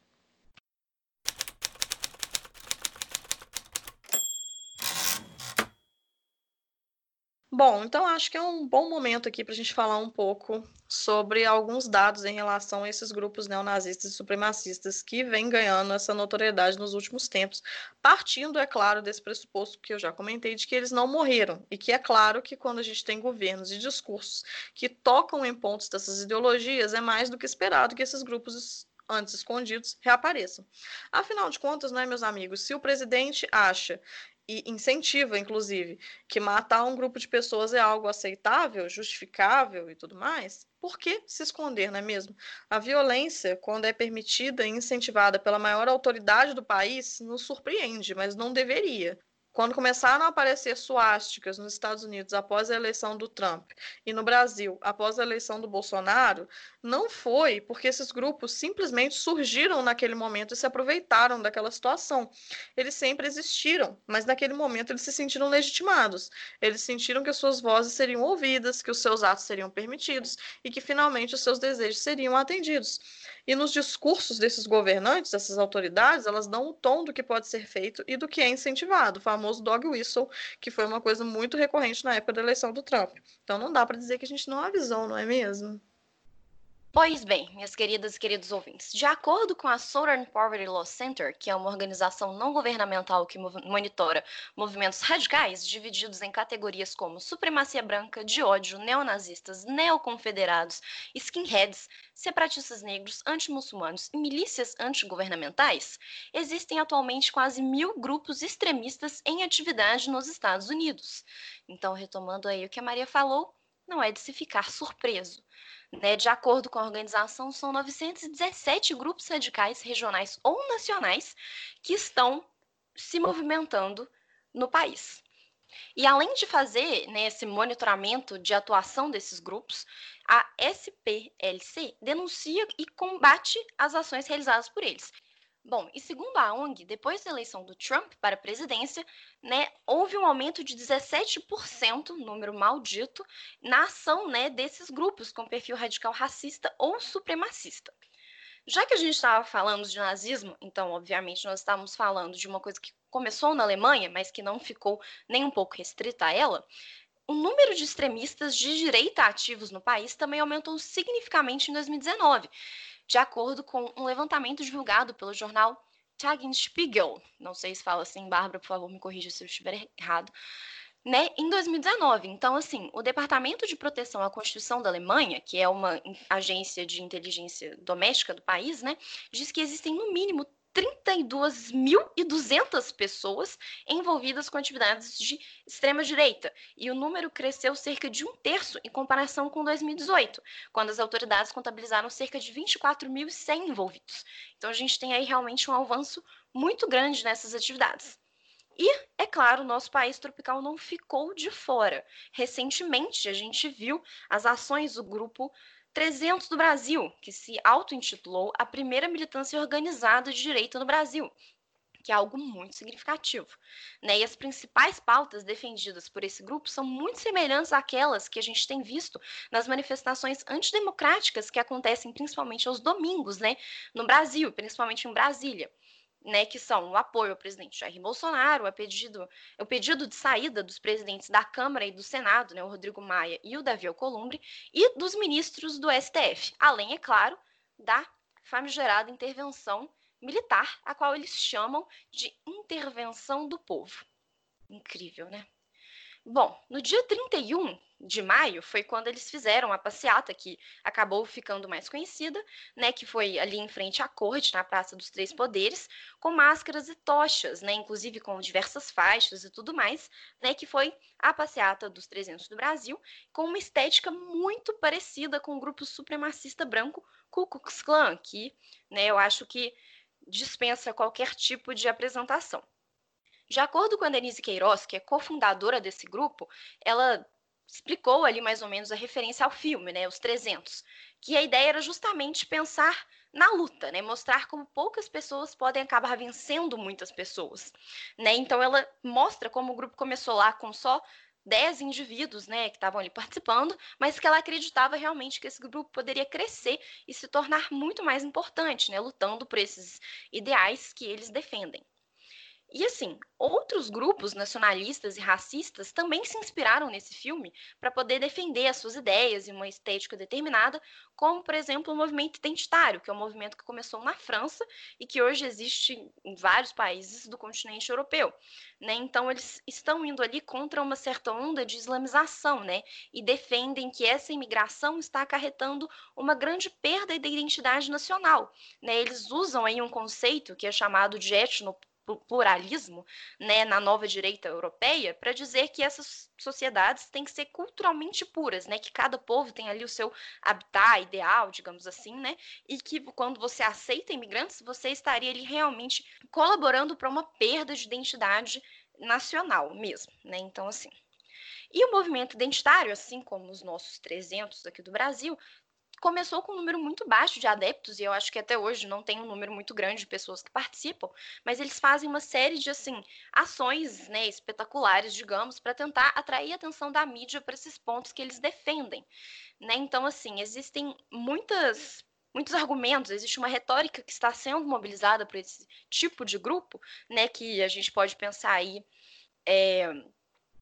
Bom, então acho que é um bom momento aqui para a gente falar um pouco sobre alguns dados em relação a esses grupos neonazistas e supremacistas que vêm ganhando essa notoriedade nos últimos tempos, partindo, é claro, desse pressuposto que eu já comentei, de que eles não morreram, e que é claro que quando a gente tem governos e discursos que tocam em pontos dessas ideologias, é mais do que esperado que esses grupos antes escondidos reapareçam. Afinal de contas, né, meus amigos, se o presidente acha e incentiva, inclusive, que matar um grupo de pessoas é algo aceitável, justificável e tudo mais, por que se esconder, não é mesmo? A violência, quando é permitida e incentivada pela maior autoridade do país, nos surpreende, mas não deveria. Quando começaram a aparecer suásticas nos Estados Unidos após a eleição do Trump e no Brasil após a eleição do Bolsonaro, não foi porque esses grupos simplesmente surgiram naquele momento e se aproveitaram daquela situação. Eles sempre existiram, mas naquele momento eles se sentiram legitimados. Eles sentiram que as suas vozes seriam ouvidas, que os seus atos seriam permitidos e que finalmente os seus desejos seriam atendidos. E nos discursos desses governantes, dessas autoridades, elas dão o tom do que pode ser feito e do que é incentivado, o famoso dog whistle, que foi uma coisa muito recorrente na época da eleição do Trump. Então não dá para dizer que a gente não avisou, não é mesmo? Pois bem, minhas queridas e queridos ouvintes, de acordo com a Southern Poverty Law Center, que é uma organização não governamental que monitora movimentos radicais divididos em categorias como supremacia branca, de ódio, neonazistas, neoconfederados, skinheads, separatistas negros, antimuçulmanos e milícias antigovernamentais, existem atualmente quase mil grupos extremistas em atividade nos Estados Unidos. Então, retomando aí o que a Maria falou, não é de se ficar surpreso. Né? De acordo com a organização, são 917 grupos radicais regionais ou nacionais que estão se movimentando no país. E além de fazer né, esse monitoramento de atuação desses grupos, a SPLC denuncia e combate as ações realizadas por eles. Bom, e segundo a ONG, depois da eleição do Trump para a presidência, né, houve um aumento de 17%, número maldito, na ação né, desses grupos com perfil radical racista ou supremacista. Já que a gente estava falando de nazismo, então, obviamente, nós estávamos falando de uma coisa que começou na Alemanha, mas que não ficou nem um pouco restrita a ela. O número de extremistas de direita ativos no país também aumentou significativamente em 2019, de acordo com um levantamento divulgado pelo jornal Tagesspiegel. Não sei se fala assim, Bárbara, por favor, me corrija se eu estiver errado né, em 2019. Então, assim, o Departamento de Proteção à Constituição da Alemanha, que é uma agência de inteligência doméstica do país, né, diz que existem no mínimo 32.200 pessoas envolvidas com atividades de extrema-direita, e o número cresceu cerca de um terço em comparação com 2018, quando as autoridades contabilizaram cerca de 24.100 envolvidos. Então, a gente tem aí realmente um avanço muito grande nessas atividades. E, é claro, nosso país tropical não ficou de fora. Recentemente, a gente viu as ações do grupo 300 do Brasil, que se auto-intitulou a primeira militância organizada de direita no Brasil, que é algo muito significativo. Né? E as principais pautas defendidas por esse grupo são muito semelhantes àquelas que a gente tem visto nas manifestações antidemocráticas que acontecem principalmente aos domingos, né? no Brasil, principalmente em Brasília né, que são o apoio ao presidente Jair Bolsonaro, o pedido, o pedido de saída dos presidentes da Câmara e do Senado, né, o Rodrigo Maia e o Davi Alcolumbre, e dos ministros do STF, além, é claro, da famigerada intervenção militar, a qual eles chamam de intervenção do povo. Incrível, né? Bom, no dia 31 de maio foi quando eles fizeram a passeata que acabou ficando mais conhecida, né, que foi ali em frente à corte, na Praça dos Três Poderes, com máscaras e tochas, né, inclusive com diversas faixas e tudo mais, né, que foi a passeata dos 300 do Brasil, com uma estética muito parecida com o grupo supremacista branco Ku Klux Klan, que, né, eu acho que dispensa qualquer tipo de apresentação. De acordo com a Denise Queiroz, que é cofundadora desse grupo, ela explicou ali mais ou menos a referência ao filme, né, os 300, que a ideia era justamente pensar na luta, né, mostrar como poucas pessoas podem acabar vencendo muitas pessoas, né? Então ela mostra como o grupo começou lá com só 10 indivíduos, né, que estavam ali participando, mas que ela acreditava realmente que esse grupo poderia crescer e se tornar muito mais importante, né, lutando por esses ideais que eles defendem. E assim, outros grupos nacionalistas e racistas também se inspiraram nesse filme para poder defender as suas ideias e uma estética determinada, como, por exemplo, o movimento identitário, que é um movimento que começou na França e que hoje existe em vários países do continente europeu. Né? Então, eles estão indo ali contra uma certa onda de islamização, né? E defendem que essa imigração está acarretando uma grande perda da identidade nacional. Né? Eles usam aí um conceito que é chamado de etno pluralismo né, na nova direita europeia para dizer que essas sociedades têm que ser culturalmente puras, né, que cada povo tem ali o seu habitat ideal, digamos assim, né, e que quando você aceita imigrantes, você estaria ali realmente colaborando para uma perda de identidade nacional mesmo, né? Então assim, e o movimento identitário, assim como os nossos 300 aqui do Brasil, começou com um número muito baixo de adeptos, e eu acho que até hoje não tem um número muito grande de pessoas que participam, mas eles fazem uma série de assim ações né, espetaculares, digamos, para tentar atrair a atenção da mídia para esses pontos que eles defendem. Né? Então, assim, existem muitas muitos argumentos, existe uma retórica que está sendo mobilizada por esse tipo de grupo, né, que a gente pode pensar aí é,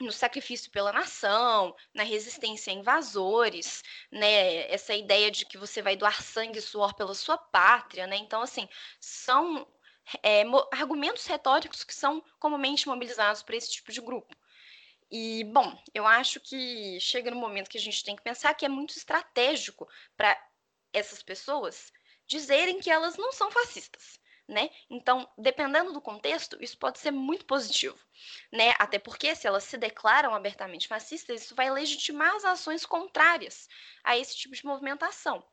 no sacrifício pela nação, na resistência a invasores, né? Essa ideia de que você vai doar sangue e suor pela sua pátria, né? Então, assim, são é, argumentos retóricos que são comumente mobilizados para esse tipo de grupo. E, bom, eu acho que chega no momento que a gente tem que pensar que é muito estratégico para essas pessoas dizerem que elas não são fascistas né? Então, dependendo do contexto, isso pode ser muito positivo, né? Até porque se elas se declaram abertamente fascistas, isso vai legitimar as ações contrárias a esse tipo de movimentação.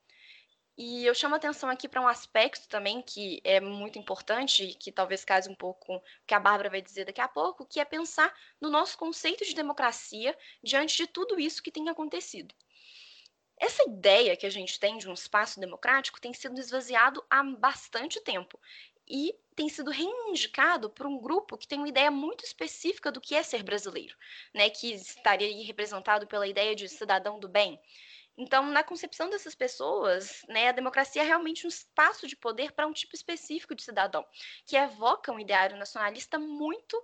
E eu chamo atenção aqui para um aspecto também que é muito importante que talvez case um pouco com o que a Bárbara vai dizer daqui a pouco, que é pensar no nosso conceito de democracia diante de tudo isso que tem acontecido. Essa ideia que a gente tem de um espaço democrático tem sido esvaziado há bastante tempo e tem sido reivindicado por um grupo que tem uma ideia muito específica do que é ser brasileiro, né, que estaria representado pela ideia de cidadão do bem. Então, na concepção dessas pessoas, né, a democracia é realmente um espaço de poder para um tipo específico de cidadão, que evoca um ideário nacionalista muito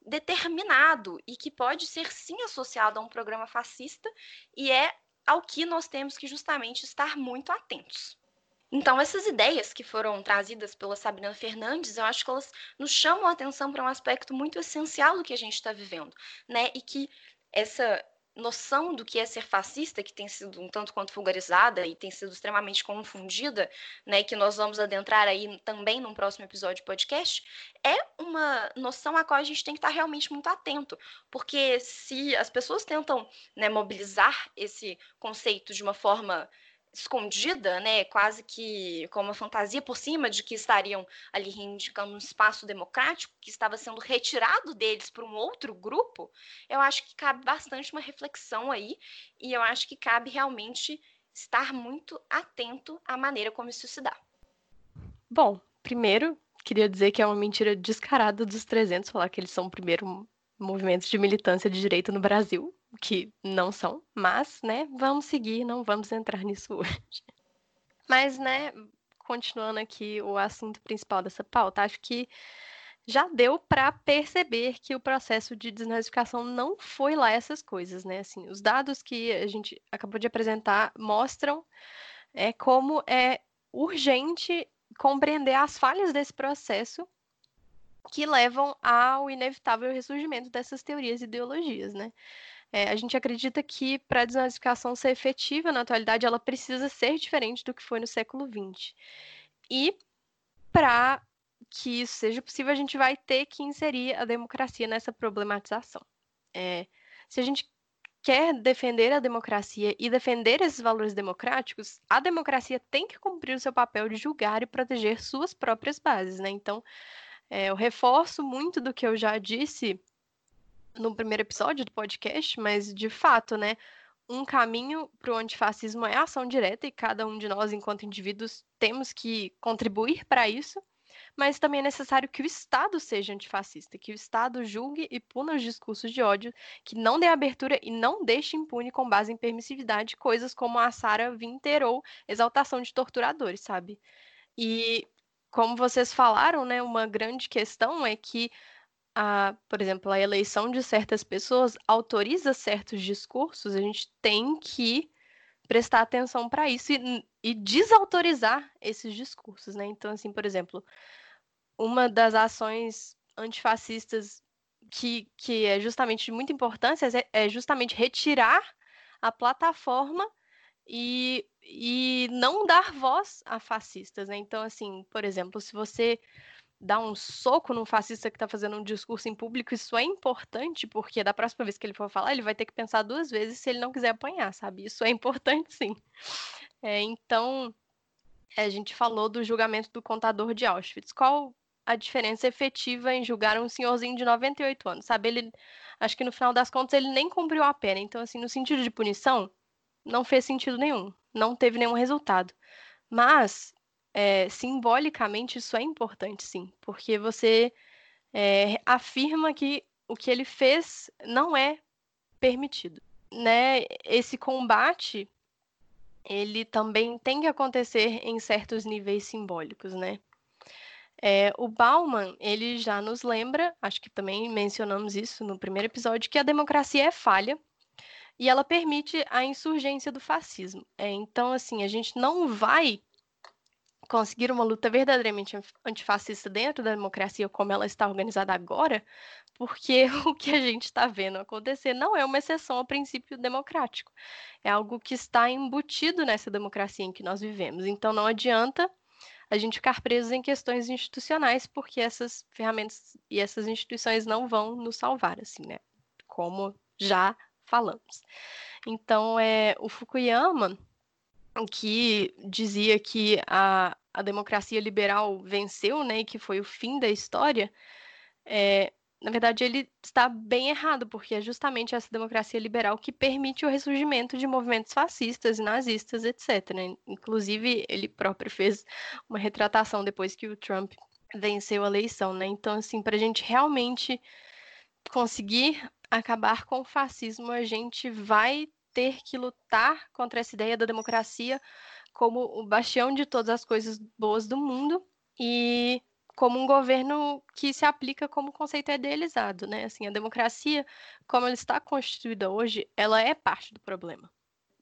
determinado e que pode ser sim associado a um programa fascista e é ao que nós temos que justamente estar muito atentos. Então, essas ideias que foram trazidas pela Sabrina Fernandes, eu acho que elas nos chamam a atenção para um aspecto muito essencial do que a gente está vivendo, né? E que essa noção do que é ser fascista, que tem sido um tanto quanto vulgarizada e tem sido extremamente confundida, né, que nós vamos adentrar aí também num próximo episódio de podcast, é uma noção a qual a gente tem que estar realmente muito atento, porque se as pessoas tentam né, mobilizar esse conceito de uma forma escondida, né, quase que com uma fantasia por cima de que estariam ali reivindicando um espaço democrático que estava sendo retirado deles por um outro grupo, eu acho que cabe bastante uma reflexão aí e eu acho que cabe realmente estar muito atento à maneira como isso se dá. Bom, primeiro, queria dizer que é uma mentira descarada dos 300 falar que eles são o primeiro movimento de militância de direita no Brasil que não são, mas, né, vamos seguir, não vamos entrar nisso hoje. Mas, né, continuando aqui o assunto principal dessa pauta, acho que já deu para perceber que o processo de desnazificação não foi lá essas coisas, né? Assim, os dados que a gente acabou de apresentar mostram é, como é urgente compreender as falhas desse processo que levam ao inevitável ressurgimento dessas teorias e ideologias, né? É, a gente acredita que para a desnazificação ser efetiva na atualidade, ela precisa ser diferente do que foi no século XX. E para que isso seja possível, a gente vai ter que inserir a democracia nessa problematização. É, se a gente quer defender a democracia e defender esses valores democráticos, a democracia tem que cumprir o seu papel de julgar e proteger suas próprias bases, né? Então, é, eu reforço muito do que eu já disse no primeiro episódio do podcast, mas de fato, né? Um caminho para o antifascismo é a ação direta e cada um de nós, enquanto indivíduos, temos que contribuir para isso. Mas também é necessário que o Estado seja antifascista, que o Estado julgue e puna os discursos de ódio, que não dê abertura e não deixe impune com base em permissividade coisas como a Sara Winter ou exaltação de torturadores, sabe? E como vocês falaram, né, uma grande questão é que a, por exemplo, a eleição de certas pessoas autoriza certos discursos, a gente tem que prestar atenção para isso e, e, desautorizar esses discursos, né? Então, assim, por exemplo, uma das ações antifascistas que, que é justamente de muita importância é, é justamente retirar a plataforma e, e não dar voz a fascistas, né? Então, assim, por exemplo, se você dar um soco num fascista que está fazendo um discurso em público, isso é importante, porque da próxima vez que ele for falar, ele vai ter que pensar duas vezes se ele não quiser apanhar, sabe? Isso é importante, sim. É, então, a gente falou do julgamento do contador de Auschwitz. Qual a diferença efetiva em julgar um senhorzinho de 98 anos, sabe? Ele, acho que no final das contas, ele nem cumpriu a pena. Então, assim, no sentido de punição, não fez sentido nenhum. Não teve nenhum resultado. Mas é, simbolicamente isso é importante, sim, porque você é, afirma que o que ele fez não é permitido. Né? Esse combate ele também tem que acontecer em certos níveis simbólicos, né? É, o Bauman, ele já nos lembra, acho que também mencionamos isso no primeiro episódio, que a democracia é falha e ela permite a insurgência do fascismo. É, então, assim, a gente não vai conseguir uma luta verdadeiramente antifascista dentro da democracia como ela está organizada agora, porque o que a gente está vendo acontecer não é uma exceção ao princípio democrático. É algo que está embutido nessa democracia em que nós vivemos. Então não adianta a gente ficar presos em questões institucionais, porque essas ferramentas e essas instituições não vão nos salvar, assim, né? Como já falamos. Então, é, o Fukuyama, que dizia que a, a democracia liberal venceu, né, e que foi o fim da história, é, na verdade ele está bem errado, porque é justamente essa democracia liberal que permite o ressurgimento de movimentos fascistas nazistas, etc. Né? Inclusive, ele próprio fez uma retratação depois que o Trump venceu a eleição, né? Então, assim, para a gente realmente conseguir acabar com o fascismo, a gente vai ter que lutar contra essa ideia da democracia como o bastião de todas as coisas boas do mundo e como um governo que se aplica como conceito idealizado, né? Assim, a democracia, como ela está constituída hoje, ela é parte do problema.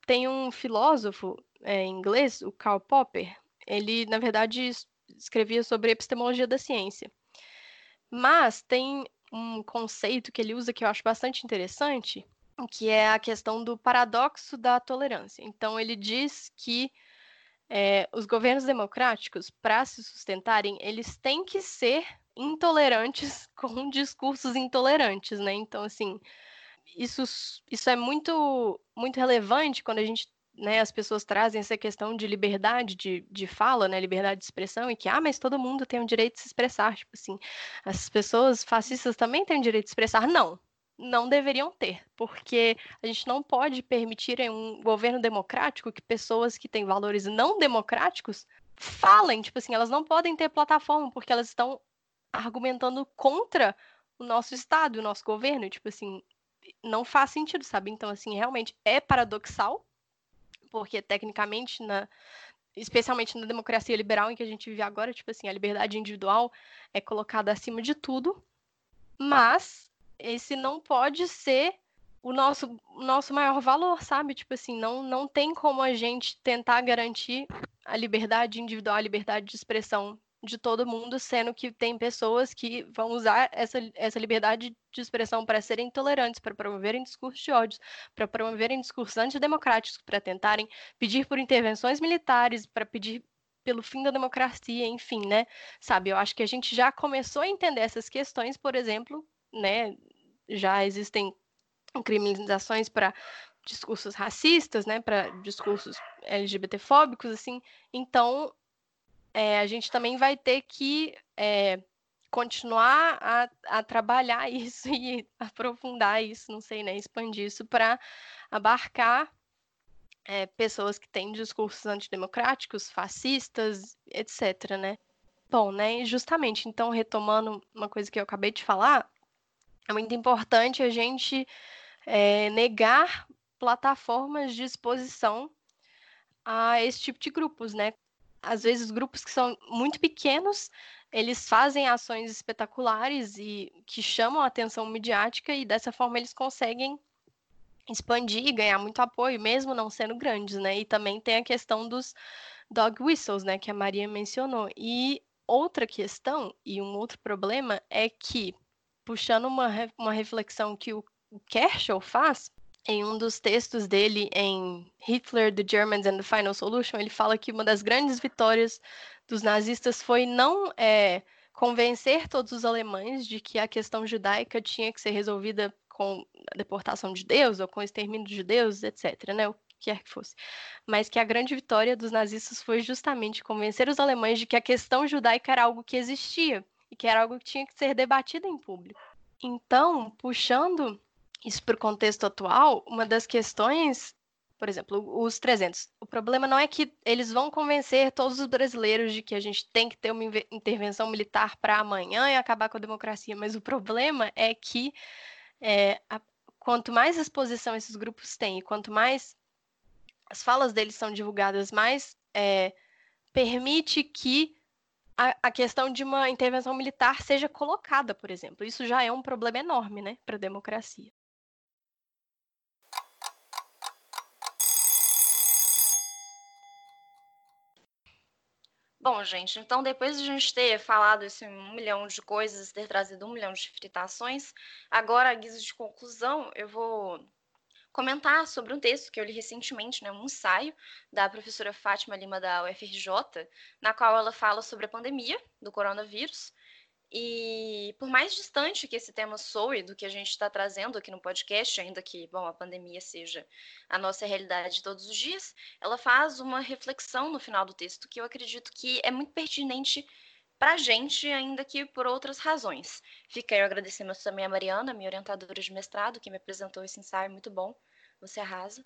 Tem um filósofo é, inglês, o Karl Popper, ele, na verdade, escrevia sobre epistemologia da ciência. Mas tem um conceito que ele usa que eu acho bastante interessante, que é a questão do paradoxo da tolerância. Então, ele diz que é, os governos democráticos, para se sustentarem, eles têm que ser intolerantes com discursos intolerantes, né? Então, assim, isso, isso é muito, muito relevante quando a gente né, as pessoas trazem essa questão de liberdade de, de fala, né, liberdade de expressão, e que, ah, mas todo mundo tem o direito de se expressar, tipo assim, as pessoas fascistas também têm o direito de se expressar. Não, não deveriam ter, porque a gente não pode permitir em um governo democrático que pessoas que têm valores não democráticos falem, tipo assim, elas não podem ter plataforma porque elas estão argumentando contra o nosso estado, o nosso governo, tipo assim, não faz sentido, sabe? Então assim, realmente é paradoxal, porque tecnicamente na especialmente na democracia liberal em que a gente vive agora, tipo assim, a liberdade individual é colocada acima de tudo, mas esse não pode ser o nosso, nosso maior valor, sabe? Tipo assim, não, não tem como a gente tentar garantir a liberdade individual, a liberdade de expressão de todo mundo, sendo que tem pessoas que vão usar essa, essa liberdade de expressão para serem intolerantes, para promoverem discursos de ódio, para promoverem discursos antidemocráticos, para tentarem pedir por intervenções militares, para pedir pelo fim da democracia, enfim, né? Sabe, eu acho que a gente já começou a entender essas questões, por exemplo, né, já existem criminalizações para discursos racistas, né, para discursos LGBTfóbicos, assim. Então, é, a gente também vai ter que é, continuar a, a, trabalhar isso e aprofundar isso, não sei, né, expandir isso para abarcar é, pessoas que têm discursos antidemocráticos, fascistas, etc, né. Bom, né, justamente, então, retomando uma coisa que eu acabei de falar, é muito importante a gente é, negar plataformas de exposição a esse tipo de grupos, né? Às vezes grupos que são muito pequenos, eles fazem ações espetaculares e que chamam a atenção midiática e dessa forma eles conseguem expandir e ganhar muito apoio, mesmo não sendo grandes, né? E também tem a questão dos dog whistles, né, que a Maria mencionou. E outra questão e um outro problema é que puxando uma, uma reflexão que o Kershaw faz, em um dos textos dele em Hitler, The Germans and the Final Solution, ele fala que uma das grandes vitórias dos nazistas foi não é, convencer todos os alemães de que a questão judaica tinha que ser resolvida com a deportação de Deus ou com o extermínio de judeus, etc., né? O que quer que fosse. Mas que a grande vitória dos nazistas foi justamente convencer os alemães de que a questão judaica era algo que existia e que era algo que tinha que ser debatido em público. Então, puxando isso para o contexto atual, uma das questões, por exemplo, os 300. O problema não é que eles vão convencer todos os brasileiros de que a gente tem que ter uma intervenção militar para amanhã e acabar com a democracia, mas o problema é que é, a, quanto mais exposição esses grupos têm, e quanto mais as falas deles são divulgadas, mais é, permite que a, a, questão de uma intervenção militar seja colocada, por exemplo. Isso já é um problema enorme, né, para a democracia. Bom, gente, então depois de a gente ter falado esse um milhão de coisas, ter trazido um milhão de fritações, agora, a guisa de conclusão, eu vou comentar sobre um texto que eu li recentemente, né, um ensaio da professora Fátima Lima da UFRJ, na qual ela fala sobre a pandemia do coronavírus. E por mais distante que esse tema soe do que a gente está trazendo aqui no podcast, ainda que bom, a pandemia seja a nossa realidade todos os dias, ela faz uma reflexão no final do texto que eu acredito que é muito pertinente para a gente, ainda que por outras razões. Fica aí o agradecimento também a Mariana, minha orientadora de mestrado, que me apresentou esse ensaio muito bom você arrasa.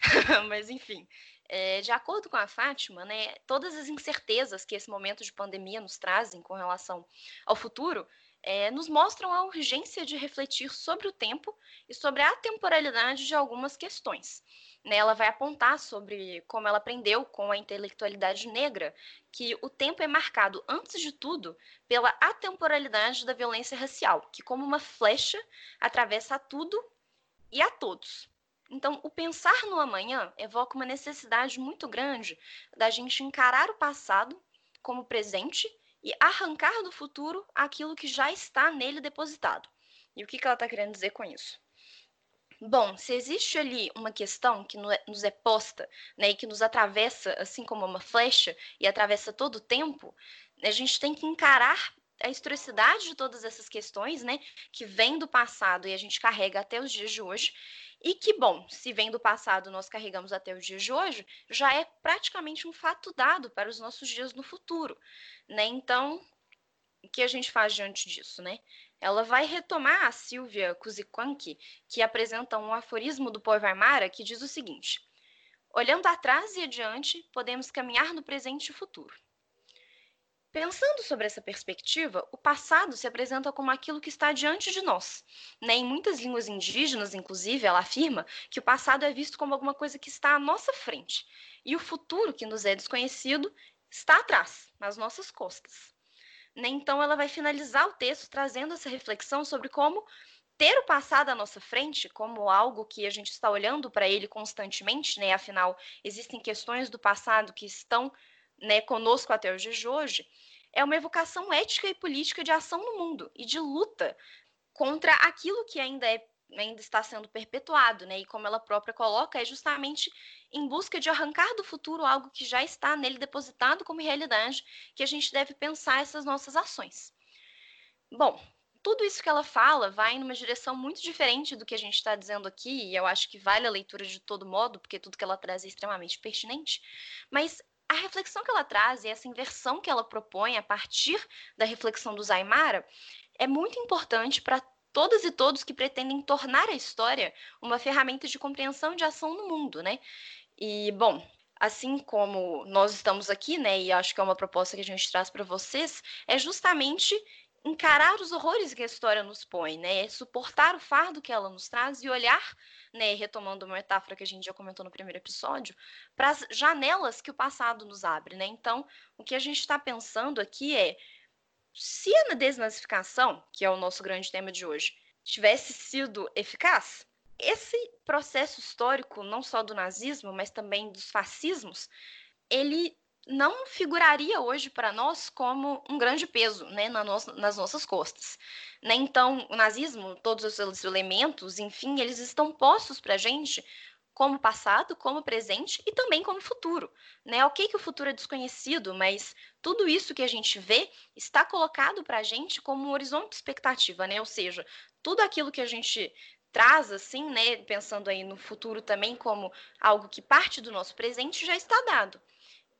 Mas, enfim, é, de acordo com a Fátima, né, todas as incertezas que esse momento de pandemia nos trazem com relação ao futuro, é, nos mostram a urgência de refletir sobre o tempo e sobre a temporalidade de algumas questões. Né, ela vai apontar sobre como ela aprendeu com a intelectualidade negra que o tempo é marcado, antes de tudo, pela atemporalidade da violência racial, que, como uma flecha, atravessa a tudo e a todos. Então, o pensar no amanhã evoca uma necessidade muito grande da gente encarar o passado como presente e arrancar do futuro aquilo que já está nele depositado. E o que, que ela está querendo dizer com isso? Bom, se existe ali uma questão que é, nos é posta, né, e que nos atravessa assim como uma flecha e atravessa todo o tempo, a gente tem que encarar a historicidade de todas essas questões, né, que vem do passado e a gente carrega até os dias de hoje, e que, bom, se vem do passado nós carregamos até os dias de hoje, já é praticamente um fato dado para os nossos dias no futuro, né? Então, o que a gente faz diante disso, né? Ela vai retomar a Silvia Kuzikanki, que apresenta um aforismo do povo Aymara que diz o seguinte: Olhando atrás e adiante, podemos caminhar no presente e futuro. Pensando sobre essa perspectiva, o passado se apresenta como aquilo que está diante de nós. Né? Em muitas línguas indígenas, inclusive, ela afirma que o passado é visto como alguma coisa que está à nossa frente, e o futuro, que nos é desconhecido, está atrás, nas nossas costas. Né? Então, ela vai finalizar o texto trazendo essa reflexão sobre como ter o passado à nossa frente como algo que a gente está olhando para ele constantemente, né? Afinal, existem questões do passado que estão né, conosco até dias de hoje, é uma evocação ética e política de ação no mundo e de luta contra aquilo que ainda é ainda está sendo perpetuado, né? E como ela própria coloca, é justamente em busca de arrancar do futuro algo que já está nele depositado como realidade, que a gente deve pensar essas nossas ações. Bom, tudo isso que ela fala vai numa direção muito diferente do que a gente está dizendo aqui, e eu acho que vale a leitura de todo modo, porque tudo que ela traz é extremamente pertinente. Mas a reflexão que ela traz e essa inversão que ela propõe a partir da reflexão do Zaimara é muito importante para todas e todos que pretendem tornar a história uma ferramenta de compreensão de ação no mundo, né? E, bom, assim como nós estamos aqui, né, e acho que é uma proposta que a gente traz para vocês, é justamente encarar os horrores que a história nos põe, né? Suportar o fardo que ela nos traz e olhar, né, retomando uma metáfora que a gente já comentou no primeiro episódio, para as janelas que o passado nos abre, né? Então, o que a gente está pensando aqui é se a desnazificação, que é o nosso grande tema de hoje, tivesse sido eficaz, esse processo histórico, não só do nazismo, mas também dos fascismos, ele não figuraria hoje para nós como um grande peso né, na no nas nossas costas. Né? Então, o nazismo, todos os seus elementos, enfim, eles estão postos para a gente como passado, como presente e também como futuro. Né? Ok que o futuro é desconhecido, mas tudo isso que a gente vê está colocado para a gente como um horizonte de expectativa, né? ou seja, tudo aquilo que a gente traz, assim, né, pensando aí no futuro também como algo que parte do nosso presente, já está dado.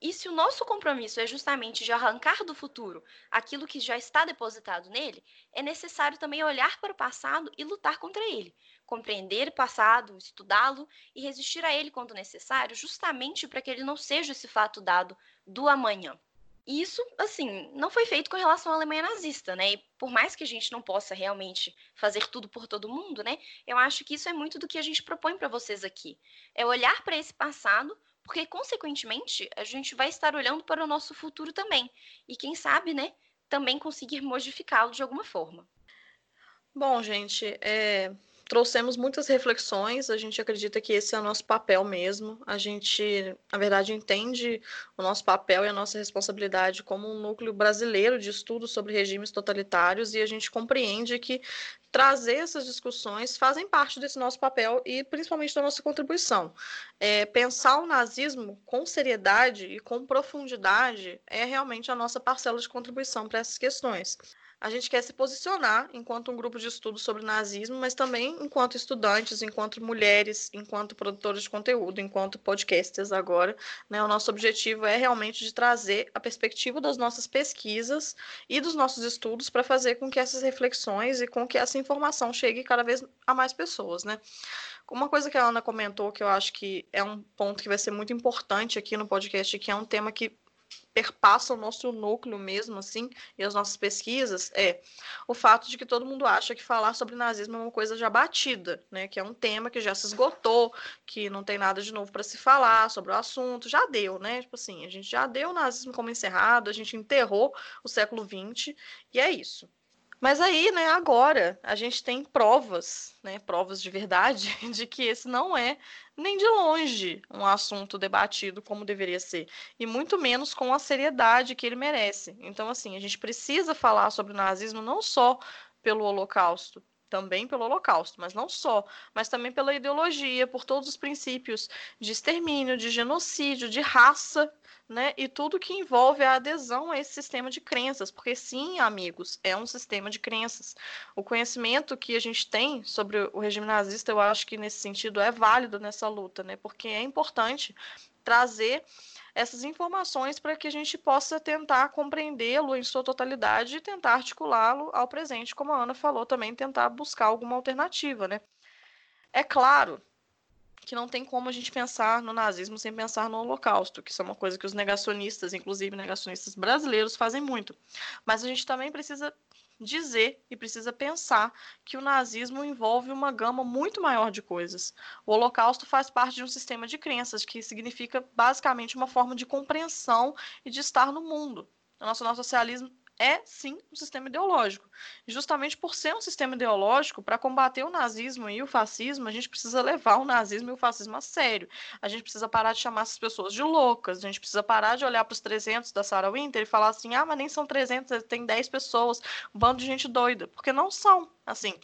E se o nosso compromisso é justamente de arrancar do futuro aquilo que já está depositado nele, é necessário também olhar para o passado e lutar contra ele. Compreender o passado, estudá-lo e resistir a ele quando necessário, justamente para que ele não seja esse fato dado do amanhã. E isso, assim, não foi feito com relação à Alemanha nazista, né? E por mais que a gente não possa realmente fazer tudo por todo mundo, né? Eu acho que isso é muito do que a gente propõe para vocês aqui. É olhar para esse passado porque, consequentemente, a gente vai estar olhando para o nosso futuro também. E quem sabe, né, também conseguir modificá-lo de alguma forma. Bom, gente, é, trouxemos muitas reflexões, a gente acredita que esse é o nosso papel mesmo. A gente, na verdade, entende o nosso papel e a nossa responsabilidade como um núcleo brasileiro de estudo sobre regimes totalitários e a gente compreende que trazer essas discussões fazem parte desse nosso papel e principalmente da nossa contribuição. É, pensar o nazismo com seriedade e com profundidade é realmente a nossa parcela de contribuição para essas questões a gente quer se posicionar enquanto um grupo de estudo sobre nazismo, mas também enquanto estudantes, enquanto mulheres, enquanto produtores de conteúdo, enquanto podcasters agora. Né? O nosso objetivo é realmente de trazer a perspectiva das nossas pesquisas e dos nossos estudos para fazer com que essas reflexões e com que essa informação chegue cada vez a mais pessoas. Né? Uma coisa que a Ana comentou que eu acho que é um ponto que vai ser muito importante aqui no podcast, que é um tema que perpassa o nosso núcleo mesmo, assim, e as nossas pesquisas, é o fato de que todo mundo acha que falar sobre nazismo é uma coisa já batida, né? Que é um tema que já se esgotou, que não tem nada de novo para se falar sobre o assunto, já deu, né? Tipo assim, a gente já deu o nazismo como encerrado, a gente enterrou o século XX, e é isso. Mas aí, né, agora a gente tem provas, né, provas de verdade, de que esse não é nem de longe um assunto debatido como deveria ser, e muito menos com a seriedade que ele merece. Então, assim, a gente precisa falar sobre o nazismo não só pelo Holocausto, também pelo Holocausto, mas não só, mas também pela ideologia, por todos os princípios de extermínio, de genocídio, de raça né? E tudo que envolve a adesão a esse sistema de crenças, porque sim, amigos, é um sistema de crenças. O conhecimento que a gente tem sobre o regime nazista, eu acho que nesse sentido é válido nessa luta, né? Porque é importante trazer essas informações para que a gente possa tentar compreendê-lo em sua totalidade e tentar articulá-lo ao presente, como a Ana falou também, tentar buscar alguma alternativa, né? É claro que não tem como a gente pensar no nazismo sem pensar no Holocausto, que isso é uma coisa que os negacionistas, inclusive negacionistas brasileiros, fazem muito. Mas a gente também precisa dizer e precisa pensar que o nazismo envolve uma gama muito maior de coisas. O Holocausto faz parte de um sistema de crenças que significa basicamente uma forma de compreensão e de estar no mundo. O nosso, nosso socialismo é sim um sistema ideológico. Justamente por ser um sistema ideológico, para combater o nazismo e o fascismo, a gente precisa levar o nazismo e o fascismo a sério. A gente precisa parar de chamar essas pessoas de loucas, a gente precisa parar de olhar para os 300 da Sarah Winter e falar assim: ah, mas nem são 300, tem 10 pessoas, um bando de gente doida. Porque não são. Assim,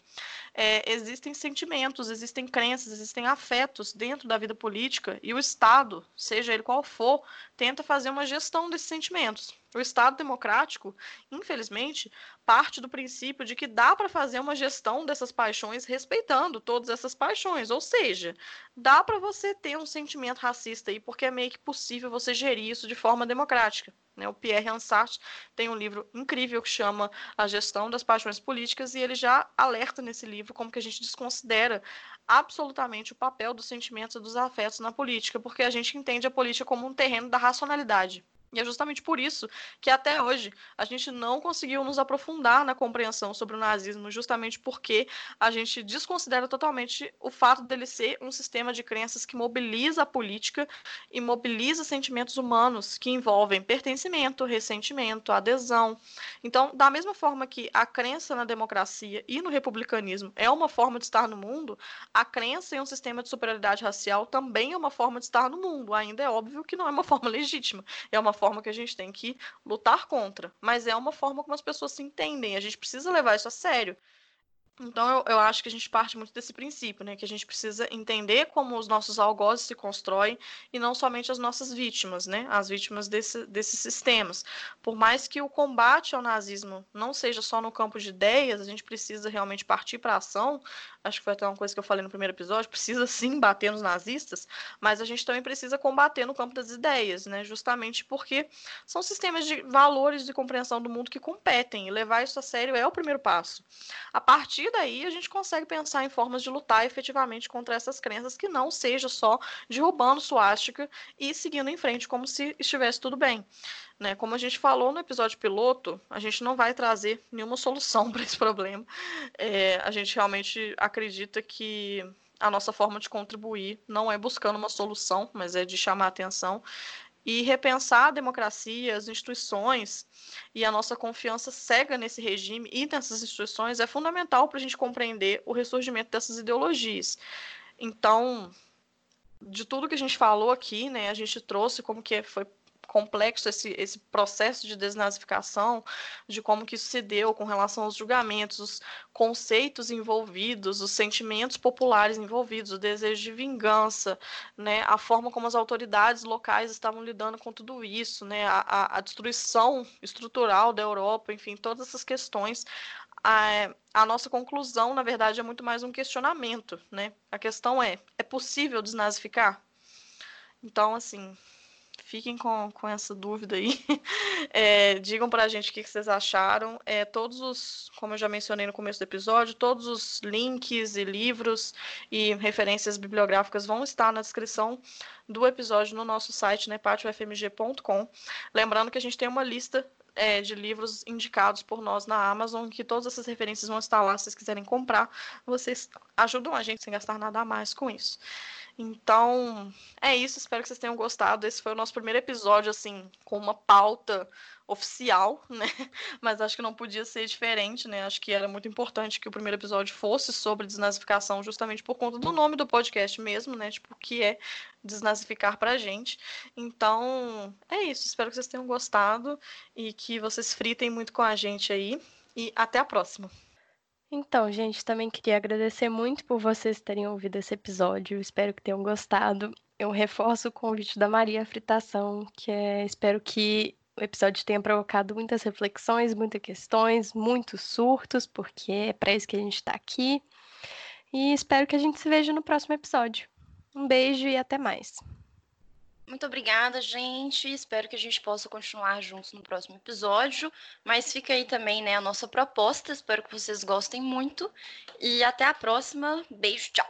é, existem sentimentos, existem crenças, existem afetos dentro da vida política e o Estado, seja ele qual for, tenta fazer uma gestão desses sentimentos. O Estado democrático, infelizmente, parte do princípio de que dá para fazer uma gestão dessas paixões respeitando todas essas paixões, ou seja, dá para você ter um sentimento racista aí, porque é meio que possível você gerir isso de forma democrática. Né? O Pierre Ansart tem um livro incrível que chama A Gestão das Paixões Políticas e ele já alerta nesse livro como que a gente desconsidera absolutamente o papel dos sentimentos e dos afetos na política, porque a gente entende a política como um terreno da racionalidade. E é justamente por isso que até hoje a gente não conseguiu nos aprofundar na compreensão sobre o nazismo, justamente porque a gente desconsidera totalmente o fato dele ser um sistema de crenças que mobiliza a política e mobiliza sentimentos humanos que envolvem pertencimento, ressentimento, adesão. Então, da mesma forma que a crença na democracia e no republicanismo é uma forma de estar no mundo, a crença em um sistema de superioridade racial também é uma forma de estar no mundo. Ainda é óbvio que não é uma forma legítima, é uma forma que a gente tem que lutar contra, mas é uma forma como as pessoas se entendem. A gente precisa levar isso a sério. Então, eu, eu, acho que a gente parte muito desse princípio, né? Que a gente precisa entender como os nossos algozes se constroem e não somente as nossas vítimas, né? As vítimas desse, desses sistemas. Por mais que o combate ao nazismo não seja só no campo de ideias, a gente precisa realmente partir para a ação. Acho que foi até uma coisa que eu falei no primeiro episódio. Precisa sim bater nos nazistas, mas a gente também precisa combater no campo das ideias, né? Justamente porque são sistemas de valores de compreensão do mundo que competem e levar isso a sério é o primeiro passo. A partir daí a gente consegue pensar em formas de lutar efetivamente contra essas crenças que não seja só derrubando suástica e seguindo em frente como se estivesse tudo bem. Né? Como a gente falou no episódio piloto, a gente não vai trazer nenhuma solução para esse problema. É, a gente realmente acredita que a nossa forma de contribuir não é buscando uma solução, mas é de chamar atenção e repensar a democracia, as instituições e a nossa confiança cega nesse regime e nessas instituições é fundamental para a gente compreender o ressurgimento dessas ideologias. Então, de tudo que a gente falou aqui, né, a gente trouxe como que foi complexo esse, esse processo de desnazificação, de como que isso se deu com relação aos julgamentos, os conceitos envolvidos, os sentimentos populares envolvidos, o desejo de vingança, né, a forma como as autoridades locais estavam lidando com tudo isso, né, a, a destruição estrutural da Europa, enfim, todas essas questões. A, a nossa conclusão, na verdade, é muito mais um questionamento, né? A questão é: é possível desnazificar? Então, assim, fiquem com, com essa dúvida aí. É, digam pra gente o que, vocês acharam. É, todos os, como eu já mencionei no começo do episódio, todos os links e livros e referências bibliográficas vão estar na descrição do episódio no nosso site, né, patiofmg.com. Lembrando que a gente tem uma lista é, de livros indicados por nós na Amazon, que todas essas referências vão estar lá. Se vocês quiserem comprar, vocês ajudam a gente sem gastar nada a mais com isso. Então, é isso. Espero que vocês tenham gostado. Esse foi o nosso primeiro episódio, assim, com uma pauta oficial, né? Mas acho que não podia ser diferente, né? Acho que era muito importante que o primeiro episódio fosse sobre desnazificação, justamente por conta do nome do podcast mesmo, né? Tipo, o que é desnazificar pra gente. Então, é isso. Espero que vocês tenham gostado e que vocês fritem muito com a gente aí. E até a próxima. Então, gente, também queria agradecer muito por vocês terem ouvido esse episódio. Espero que tenham gostado. Eu reforço o convite da Maria Fritação, que é, espero que o episódio tenha provocado muitas reflexões, muitas questões, muitos surtos, porque é para isso que a gente está aqui. E espero que a gente se veja no próximo episódio. Um beijo e até mais. Muito obrigada, gente. Espero que a gente possa continuar juntos no próximo episódio. Mas fica aí também né, a nossa proposta. Espero que vocês gostem muito. E até a próxima. Beijo, tchau.